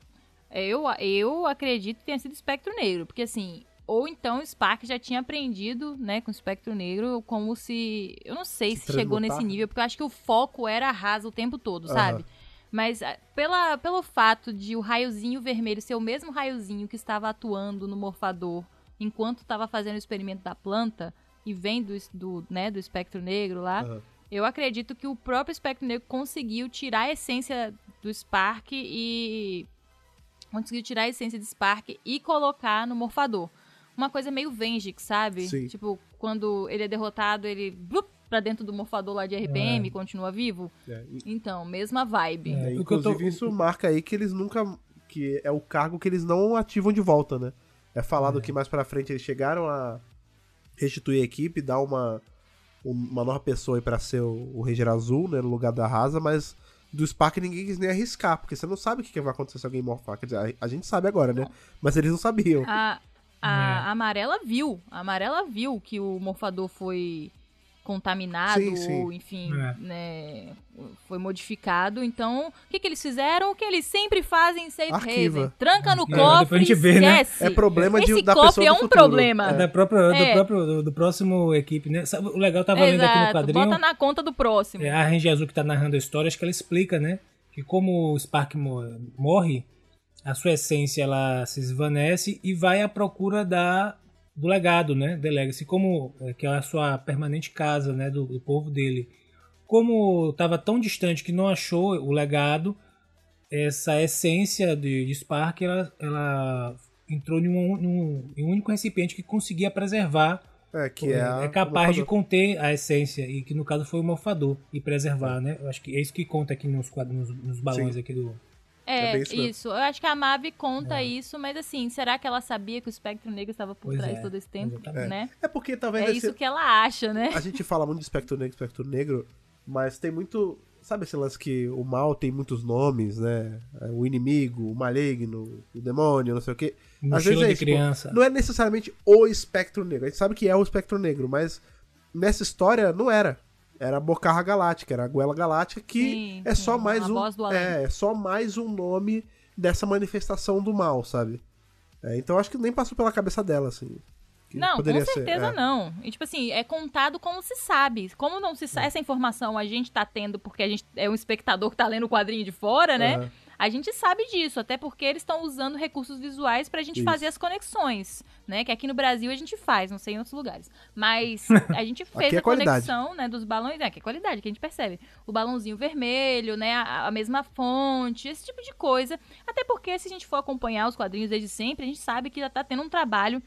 Eu, eu acredito que tenha sido Espectro Negro, porque assim, ou então o Spark já tinha aprendido, né, com o Espectro Negro, como se, eu não sei Se se, chegou nesse nível, porque eu acho que o foco era rasa o tempo todo, Aham. sabe? Mas ah, pela, pelo fato de o raiozinho vermelho ser o mesmo raiozinho que estava atuando no morfador enquanto estava fazendo o experimento da planta e vem do, do, né, do espectro negro lá, Aham. eu acredito que o próprio espectro negro conseguiu tirar a essência do Spark e. Conseguiu tirar a essência de Spark e colocar no morfador. Uma coisa meio Vengix, sabe? Sim. Tipo, quando ele é derrotado, ele blup, pra dentro do morfador lá de RPM e continua vivo. É, e- Então, mesma vibe. É. É, eu tô- inclusive, isso marca aí que eles nunca. que é o cargo que eles não ativam de volta, né? É falado que mais pra frente eles chegaram a restituir a equipe, dar uma, uma nova pessoa aí pra ser o, o Ranger Azul, né? No lugar da Rasa, mas do Spark ninguém quis nem arriscar, porque você não sabe o que vai acontecer se alguém morfar. Quer dizer, a, a gente sabe agora, né? Mas eles não sabiam. A, a É. amarela viu. A amarela viu que o morfador foi contaminado Sim, sim. ou, enfim, É. né, foi modificado. Então, o que, que eles fizeram? O que eles sempre fazem em Safe Arquiva. Haven. Tranca no É, cofre e né? esquece. É problema de, Esse da cofre é um problema. É da própria, do É. próprio do, do próximo equipe, né? O legal tava lendo aqui no quadrinho. bota na conta do próximo. É a Ranger Azul que tá narrando a história, acho que ela explica, né? Que como o Spark mo- morre, a sua essência ela se esvanece e vai à procura da do legado, né? The Legacy, como é, que é a sua permanente casa, né? Do, do povo dele. Como estava tão distante que não achou o legado, essa essência de, de Spark ela, ela entrou em um, num- em um único recipiente que conseguia preservar É, que é, a- é capaz de conter a essência, e que no caso foi o morfador, e preservar, né? Eu acho que é isso que conta aqui nos, quadros, nos, nos balões Sim. aqui do. É É, isso isso. Eu acho que a Mavi conta É. isso, mas assim, será que ela sabia que o espectro negro estava por Pois trás é, todo esse tempo, né? É porque talvez É esse- isso que ela acha, né? A gente fala muito de espectro negro, espectro negro, mas tem muito. Sabe esse lance que o mal tem muitos nomes, né? É, O inimigo, o maligno, o demônio, não sei o quê. Às Mochila vezes é de isso, criança. não é necessariamente o espectro negro. A gente sabe que é o espectro negro, mas nessa história não era. Era a Bocarra Galáctica, era a Goela Galáctica, que Sim, é sim, só mais um. É, é só mais um nome dessa manifestação do mal, sabe? É, então acho que nem passou pela cabeça dela, assim. que Não, com poderia ser, certeza é. não. E, tipo assim, é contado como se sabe. Como não se sabe, essa informação a gente tá tendo porque a gente é um espectador que tá lendo o quadrinho de fora, né? Aham. A gente sabe disso, até porque eles estão usando recursos visuais pra gente Isso. fazer as conexões, né? Que aqui no Brasil a gente faz, não sei em outros lugares. Mas a gente fez é a conexão, né, dos balões, é, que é qualidade, que a gente percebe. O balãozinho vermelho, né, a, a mesma fonte, esse tipo de coisa. Até porque se a gente for acompanhar os quadrinhos desde sempre, a gente sabe que já tá tendo um trabalho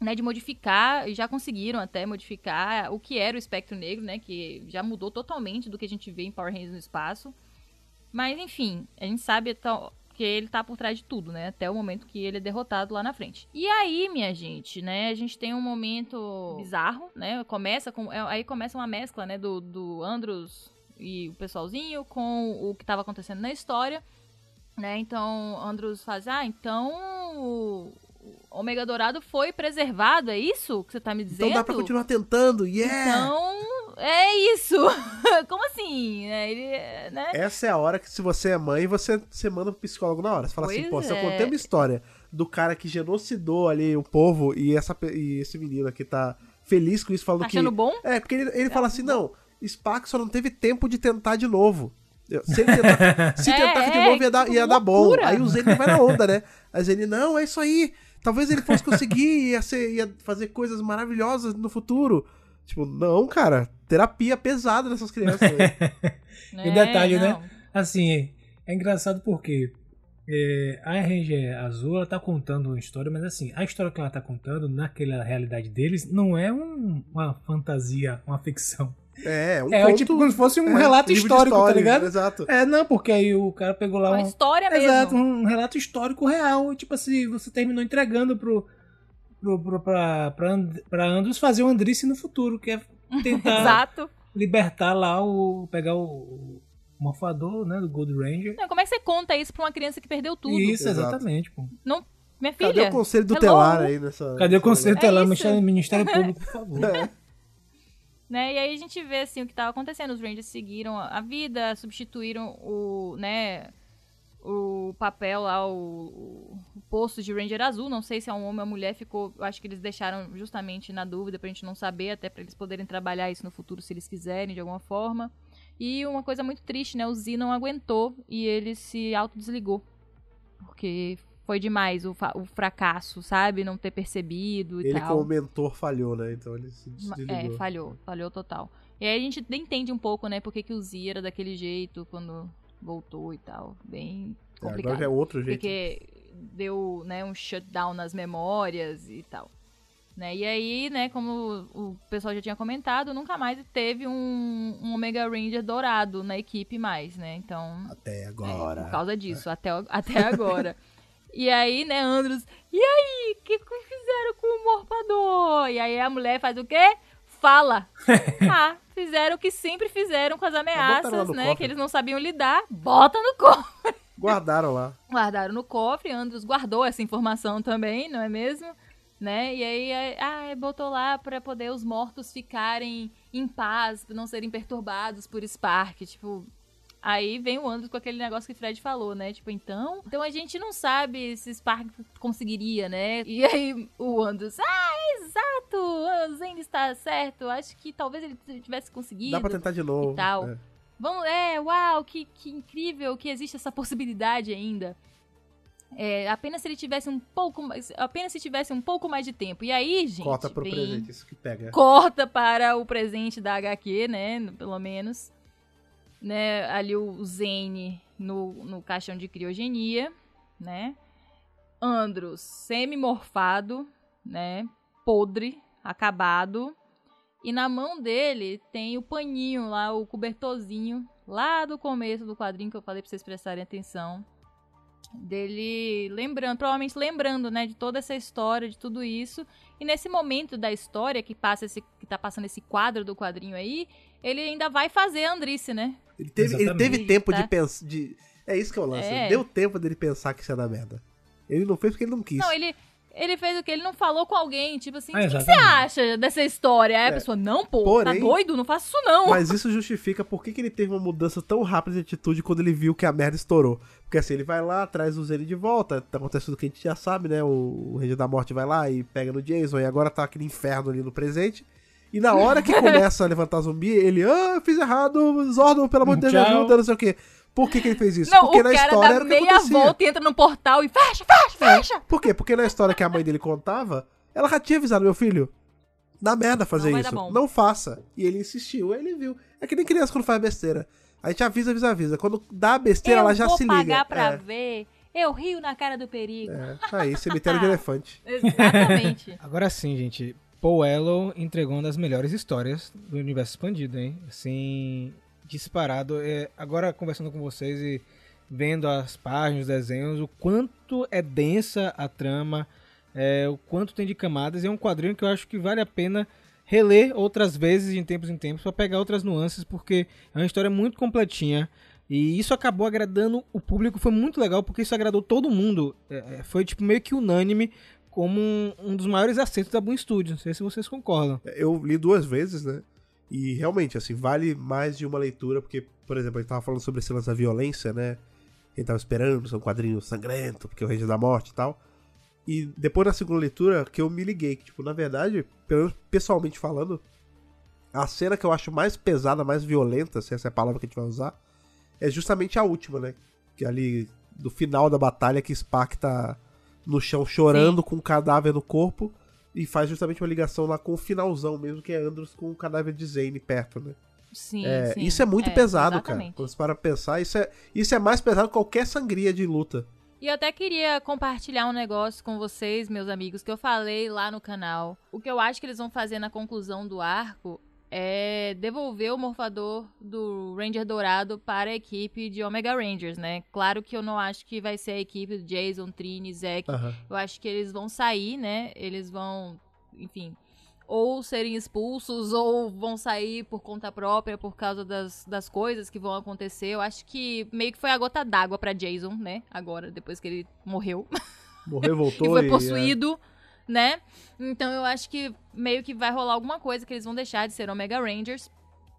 né, de modificar, e já conseguiram até modificar o que era o espectro negro, né, que já mudou totalmente do que a gente vê em Power Rangers no espaço. Mas, enfim, a gente sabe então, que ele tá por trás de tudo, né, até o momento que ele é derrotado lá na frente. E aí, minha gente, né, a gente tem um momento bizarro, né, começa com, é, aí começa uma mescla, né, do, do Andros e o pessoalzinho com o que tava acontecendo na história, né, então Andros faz, ah, então Ômega Dourado foi preservado, é isso que você tá me dizendo? Então dá pra continuar tentando, yeah! Então, é isso. Como assim? É, Ele, né? Essa é a hora que, se você é mãe, você, você manda pro psicólogo na hora. Você fala assim, Pois pô, se eu é. contei uma história do cara que genocidou ali o povo e, essa, e esse menino aqui tá feliz com isso, falando Tá que. achando bom? É, porque ele, ele fala assim, não, Spark só não teve tempo de tentar de novo. Se, ele tentar, se É, tentasse de é, novo ia dar, que ia dar bom. Aí o Zenny vai na onda, né? Aí o Zenny, não, é isso aí. Talvez ele fosse conseguir, ia, ser, ia fazer coisas maravilhosas no futuro. Tipo, não, cara, terapia pesada nessas crianças. né? E o detalhe, né? não. Assim, é engraçado porque é, a Ranger Azul ela tá contando uma história, mas assim, a história que ela tá contando, naquela realidade deles, não é um- uma fantasia, uma ficção. É, um é conto, tipo como se fosse um é, relato histórico, tá ligado? Exato. É, não, porque aí o cara pegou lá Uma um. história mesmo. Exato, um relato histórico real. Tipo assim, você terminou entregando pro, pro, pro, pra, pra, And- pra Andros fazer o Andrice no futuro, que é tentar Exato. libertar lá o. pegar o, o morfador, né? Do Gold Ranger. Não, como é que você conta isso pra uma criança que perdeu tudo? Isso, exatamente, pô. Não, minha Cadê filha. o conselho hello? tutelar aí nessa. Cadê o conselho É tutelar? isso. Ministério, Ministério Público, por favor. É. né? E aí a gente vê assim o que tava acontecendo. Os Rangers seguiram a vida, substituíram o, né, o papel lá, o, o posto de Ranger azul. Não sei se é um homem ou mulher, ficou. Acho que eles deixaram justamente na dúvida pra gente não saber, até pra eles poderem trabalhar isso no futuro se eles quiserem, de alguma forma. E uma coisa muito triste, né? O Z não aguentou e ele se autodesligou. Porque foi demais o, o fracasso, sabe? Não ter percebido e Ele, tal. como mentor, falhou, né? Então ele se Ma- desligou. É, falhou, falhou total. E aí a gente entende um pouco, né, por que, que o Z era daquele jeito quando voltou e tal. Bem É, complicado. agora já é outro jeito. Porque deu, né, um shutdown nas memórias e tal. Né? E aí, né, como o pessoal já tinha comentado, nunca mais teve um, um Omega Ranger dourado na equipe mais, né? Então, Até é, agora. por causa disso, até, o- até agora. e aí, né, Andros, e aí, o que, fizeram com o morfador? E aí a mulher faz o quê? Fala. ah, fizeram o que sempre fizeram com as lá ameaças, né? cofre. Que eles não sabiam lidar. Bota no cofre. Guardaram lá. Guardaram no cofre, Andros guardou essa informação também, não é mesmo? Né? E aí, ah, botou lá pra poder os mortos ficarem em paz, não serem perturbados por Spark, tipo... Aí vem o Andros com aquele negócio que o Fred falou, né? Tipo, então, então a gente não sabe se Spark conseguiria, né? E aí o Andros, ah, exato, o Zen está certo, acho que talvez ele tivesse conseguido Dá pra tentar de novo. e tal. É. Vamos, é, uau, que, que incrível que existe essa possibilidade ainda. É, apenas se ele tivesse um pouco mais, apenas se tivesse um pouco mais de tempo. E aí, gente, Corta pro vem- presente, isso que pega. corta para o presente da HQ, né, pelo menos. Né, ali o Zane no, no caixão de criogenia, né? Andros semi-morfado, né? Podre, acabado. E na mão dele tem o paninho lá, o cobertorzinho, lá do começo do quadrinho que eu falei pra vocês prestarem atenção. Dele lembrando, provavelmente lembrando, né, de toda essa história, de tudo isso. E nesse momento da história que passa esse, que tá passando esse quadro do quadrinho aí, ele ainda vai fazer a Andrice, né? Ele teve, ele teve tempo Tá. de pensar. De... É isso que é o lance. É. Deu tempo dele pensar que isso ia dar merda. Ele não fez porque ele não quis. Não, ele ele fez o que? Ele não falou com alguém, tipo assim, o Ah, que, que você acha dessa história? Aí a É. pessoa, não, pô, Porém- tá doido? Não faço isso não. Mas isso justifica por que, que ele teve uma mudança tão rápida de atitude quando ele viu que a merda estourou. Porque assim, ele vai lá, traz o Zane de volta, tá acontecendo o que a gente já sabe, né? O, o Ranger da Morte vai lá e pega no Jason, e agora tá aquele inferno ali no presente. E na hora que começa a levantar zumbi, ele, ah, eu fiz errado, Zordon, pelo amor de Deus, me ajuda, não sei o quê. Por que, que ele fez isso? Não, Porque o na cara história dá era o que meia acontecia. volta e entra no portal e fecha, fecha, fecha. Por quê? Porque na história que a mãe dele contava, ela já tinha avisado, meu filho, dá merda fazer Não vai isso. bom. Não faça. E ele insistiu, aí ele viu. É que nem criança quando faz besteira. A gente avisa, avisa, avisa. Quando dá besteira, eu ela já vou se liga. pagar pra é, ver. Eu rio na cara do perigo. é. Aí, cemitério de elefante. Exatamente. Agora sim, gente. Paul Ello entregou uma das melhores histórias do universo expandido, hein? Assim, disparado. É, agora, conversando com vocês e vendo as páginas, os desenhos, o quanto é densa a trama, é, o quanto tem de camadas. É um quadrinho que eu acho que vale a pena reler outras vezes, de tempos em tempos, para pegar outras nuances, porque é uma história muito completinha. E isso acabou agradando o público, foi muito legal, porque isso agradou todo mundo. É, é, foi tipo meio que unânime como um, um dos maiores acertos da Boom Studio. Não sei se vocês concordam. Eu li duas vezes, né? E realmente, assim, vale mais de uma leitura, porque, por exemplo, a gente tava falando sobre esse lance da violência, né? Gente tava esperando, ser um quadrinho sangrento, porque é o Ranger da Morte e tal. E depois da segunda leitura, que eu me liguei, que, tipo, na verdade, pelo menos pessoalmente falando, a cena que eu acho mais pesada, mais violenta, se essa é a palavra que a gente vai usar, é justamente a última, né? Que é ali, do final da batalha, que Spark tá no chão chorando com um cadáver no corpo e faz justamente uma ligação lá com o finalzão mesmo, que é Andros com o cadáver de Zane perto, né? Sim, É, sim. isso é muito pesado, cara. exatamente. Quando você para pensar, isso é, isso é mais pesado que qualquer sangria de luta. E eu até queria compartilhar um negócio com vocês, meus amigos, que eu falei lá no canal. O que eu acho que eles vão fazer na conclusão do arco é devolver o morfador do Ranger Dourado para a equipe de Omega Rangers, né? Claro que eu não acho que vai ser a equipe do Jason, Trini, Zack. Aham. Eu acho que eles vão sair, né? Eles vão, enfim, ou serem expulsos ou vão sair por conta própria por causa das, das coisas que vão acontecer. Eu acho que meio que foi a gota d'água para Jason, né? Agora, depois que ele morreu Morreu, e voltou foi e, é, possuído, né? Então eu acho que meio que vai rolar alguma coisa que eles vão deixar de ser Omega Rangers.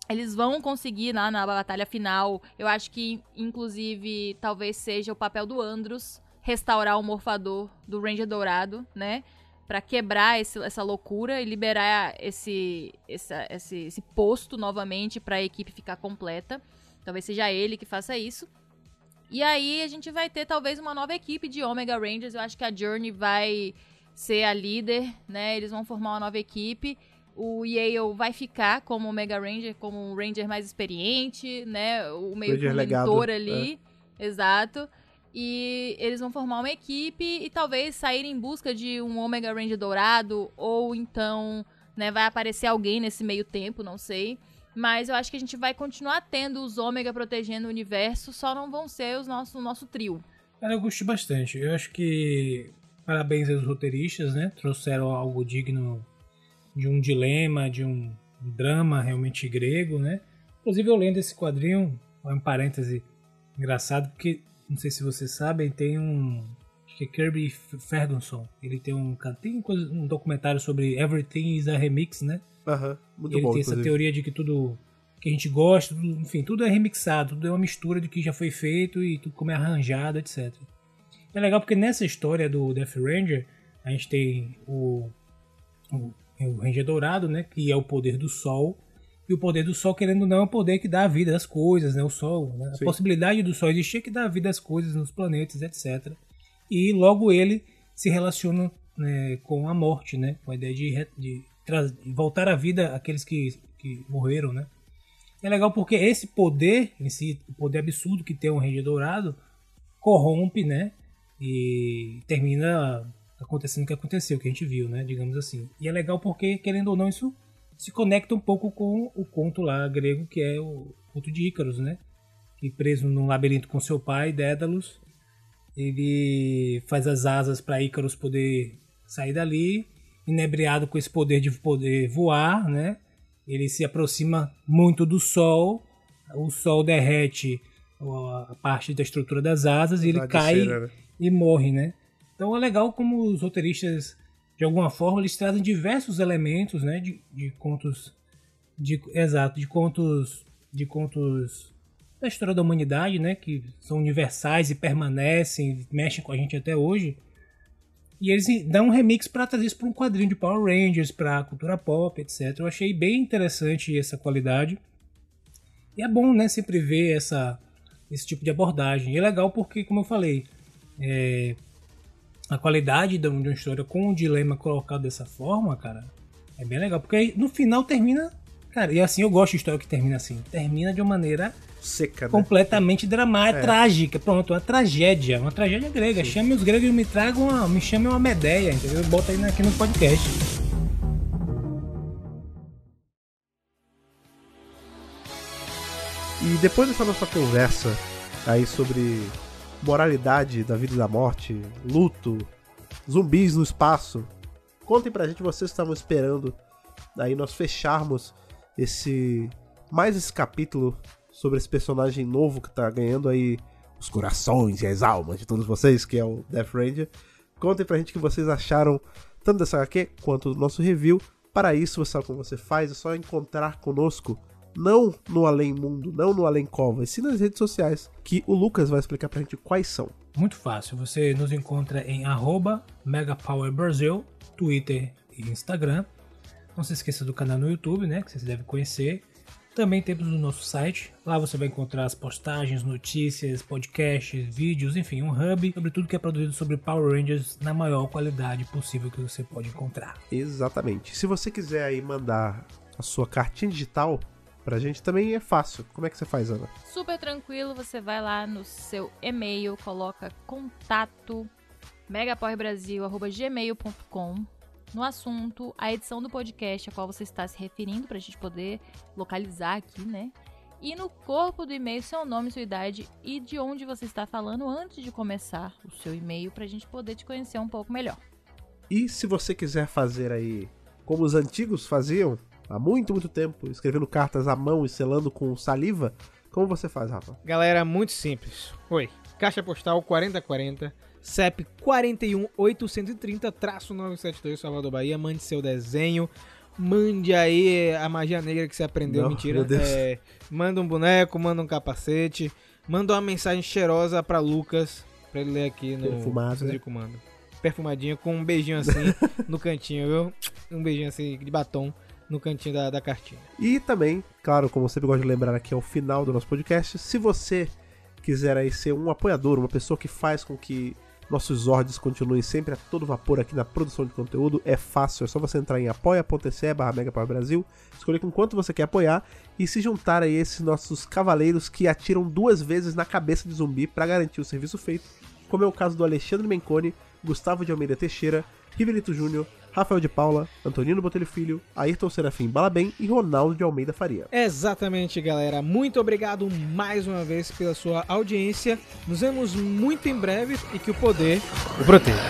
Eles vão conseguir lá na batalha final. Eu acho que, inclusive, talvez seja o papel do Andros restaurar o morfador do Ranger Dourado, né? Pra quebrar esse- essa loucura e liberar esse, esse, esse posto novamente pra equipe ficar completa. Talvez seja ele que faça isso. E aí a gente vai ter talvez uma nova equipe de Omega Rangers. Eu acho que a Journey vai ser a líder, né? Eles vão formar uma nova equipe. O Yale vai ficar como Omega Ranger, como um Ranger mais experiente, né? O meio que mentor ali. Exato. E eles vão formar uma equipe e talvez sair em busca de um Omega Ranger dourado. Ou então, né, vai aparecer alguém nesse meio tempo, não sei. Mas eu acho que a gente vai continuar tendo os Ômega protegendo o universo, só não vão ser os nosso, o nosso trio. Cara, eu gostei bastante. Eu acho que parabéns aos roteiristas, né? Trouxeram algo digno de um dilema, de um drama realmente grego, né? Inclusive eu lendo esse quadrinho, um parêntese engraçado, porque não sei se vocês sabem, tem um acho que é Kirby Ferguson. Ele tem um tem coisa- um documentário sobre Everything is a Remix, né? Aham, muito E ele bom, tem essa inclusive. teoria de que tudo que a gente gosta, tudo- enfim, tudo é remixado, tudo é uma mistura do que já foi feito e tudo como é arranjado, etc. É legal porque nessa história do Death Ranger, a gente tem o, o, o Ranger Dourado, né, que é o poder do Sol, e o poder do Sol, querendo ou não, é o poder que dá a vida às coisas, né, o Sol, né, a possibilidade do Sol existir é que dá a vida às coisas nos planetas, etc. E logo ele se relaciona né, com a morte, né, com a ideia de, de de voltar à vida aqueles que, que morreram, né. É legal porque esse poder o poder absurdo que tem um Ranger Dourado, corrompe, né? E termina acontecendo o que aconteceu, que a gente viu, né? Digamos assim. E é legal porque, querendo ou não, isso se conecta um pouco com o conto lá grego, que é o conto de Ícaros, né? Que preso num labirinto com seu pai, Dédalus, ele faz as asas para Ícaros poder sair dali, inebriado com esse poder de poder voar, né? Ele se aproxima muito do sol, o sol derrete a parte da estrutura das asas e ele cai cera, né? E morre, né? Então é legal como os roteiristas, de alguma forma, eles trazem diversos elementos, né, de, de contos, de, exato, de contos, de contos da história da humanidade, né, que são universais e permanecem, mexem com a gente até hoje. E eles dão um remix para trazer isso para um quadrinho de Power Rangers, para cultura pop, etc. Eu achei bem interessante essa qualidade. E é bom, né, sempre ver essa, esse tipo de abordagem. E é legal porque, como eu falei, é, a qualidade de uma história com um dilema colocado dessa forma, cara, é bem legal. Porque aí, no final termina. Cara, e assim eu gosto de história que termina assim. Termina de uma maneira Seca, né? completamente dramática, É. trágica. Pronto, uma tragédia. Uma tragédia grega. Chame os gregos e me tragam uma. Me chame uma Medeia, entendeu? Bota aí aqui no podcast. E depois dessa nossa conversa aí sobre moralidade da vida e da morte, luto, zumbis no espaço, contem pra gente vocês estavam esperando aí nós fecharmos esse mais esse capítulo sobre esse personagem novo que tá ganhando aí os corações e as almas de todos vocês, que é o Death Ranger. Contem pra gente o que vocês acharam tanto dessa HQ quanto do nosso review. Para isso, você sabe como você faz, é só encontrar conosco não no Além Mundo, não no Além Cova, e sim nas redes sociais, que o Lucas vai explicar pra gente quais são. Muito fácil. Você nos encontra em arroba MegaPowerBrasil, Twitter e Instagram. Não se esqueça do canal no YouTube, né? Que vocês devem conhecer. Também temos no nosso site. Lá você vai encontrar as postagens, notícias, podcasts, vídeos, enfim, um hub sobre tudo que é produzido sobre Power Rangers na maior qualidade possível que você pode encontrar. Exatamente. Se você quiser aí mandar a sua cartinha digital pra gente, também é fácil. Como é que você faz, Ana? Super tranquilo, você vai lá no seu e-mail, coloca contato megapowerbrasil.gmail.com no assunto, a edição do podcast a qual você está se referindo, para a gente poder localizar aqui, né? E no corpo do e-mail, seu nome, sua idade e de onde você está falando antes de começar o seu e-mail, para a gente poder te conhecer um pouco melhor. E se você quiser fazer aí como os antigos faziam, há muito, muito tempo, escrevendo cartas à mão e selando com saliva, como você faz, Rafa? Galera, muito simples. Oi, caixa postal 4040, CEP 41830-972, Salvador Bahia. Mande seu desenho. Mande aí a magia negra que você aprendeu. Não, Mentira. É, manda um boneco, manda um capacete. Manda uma mensagem cheirosa pra Lucas, pra ele ler aqui no Perfumado, né? de comando. Perfumadinho, com um beijinho assim no cantinho, viu? Um beijinho assim de batom no cantinho da, da cartinha. E também, claro, como eu sempre gosto de lembrar aqui ao final do nosso podcast, se você quiser aí ser um apoiador, uma pessoa que faz com que nossos ordens continuem sempre a todo vapor aqui na produção de conteúdo, é fácil, é só você entrar em apoia.se barra Brasil, escolher com quanto você quer apoiar e se juntar a esses nossos cavaleiros que atiram duas vezes na cabeça de zumbi para garantir o serviço feito, como é o caso do Alexandre Menconi, Gustavo de Almeida Teixeira, Rivelito Júnior, Rafael de Paula, Antonino Botelho Filho, Ayrton Serafim Balabem e Ronaldo de Almeida Faria. Exatamente, galera. Muito obrigado mais uma vez pela sua audiência. Nos vemos muito em breve e que o poder o proteja.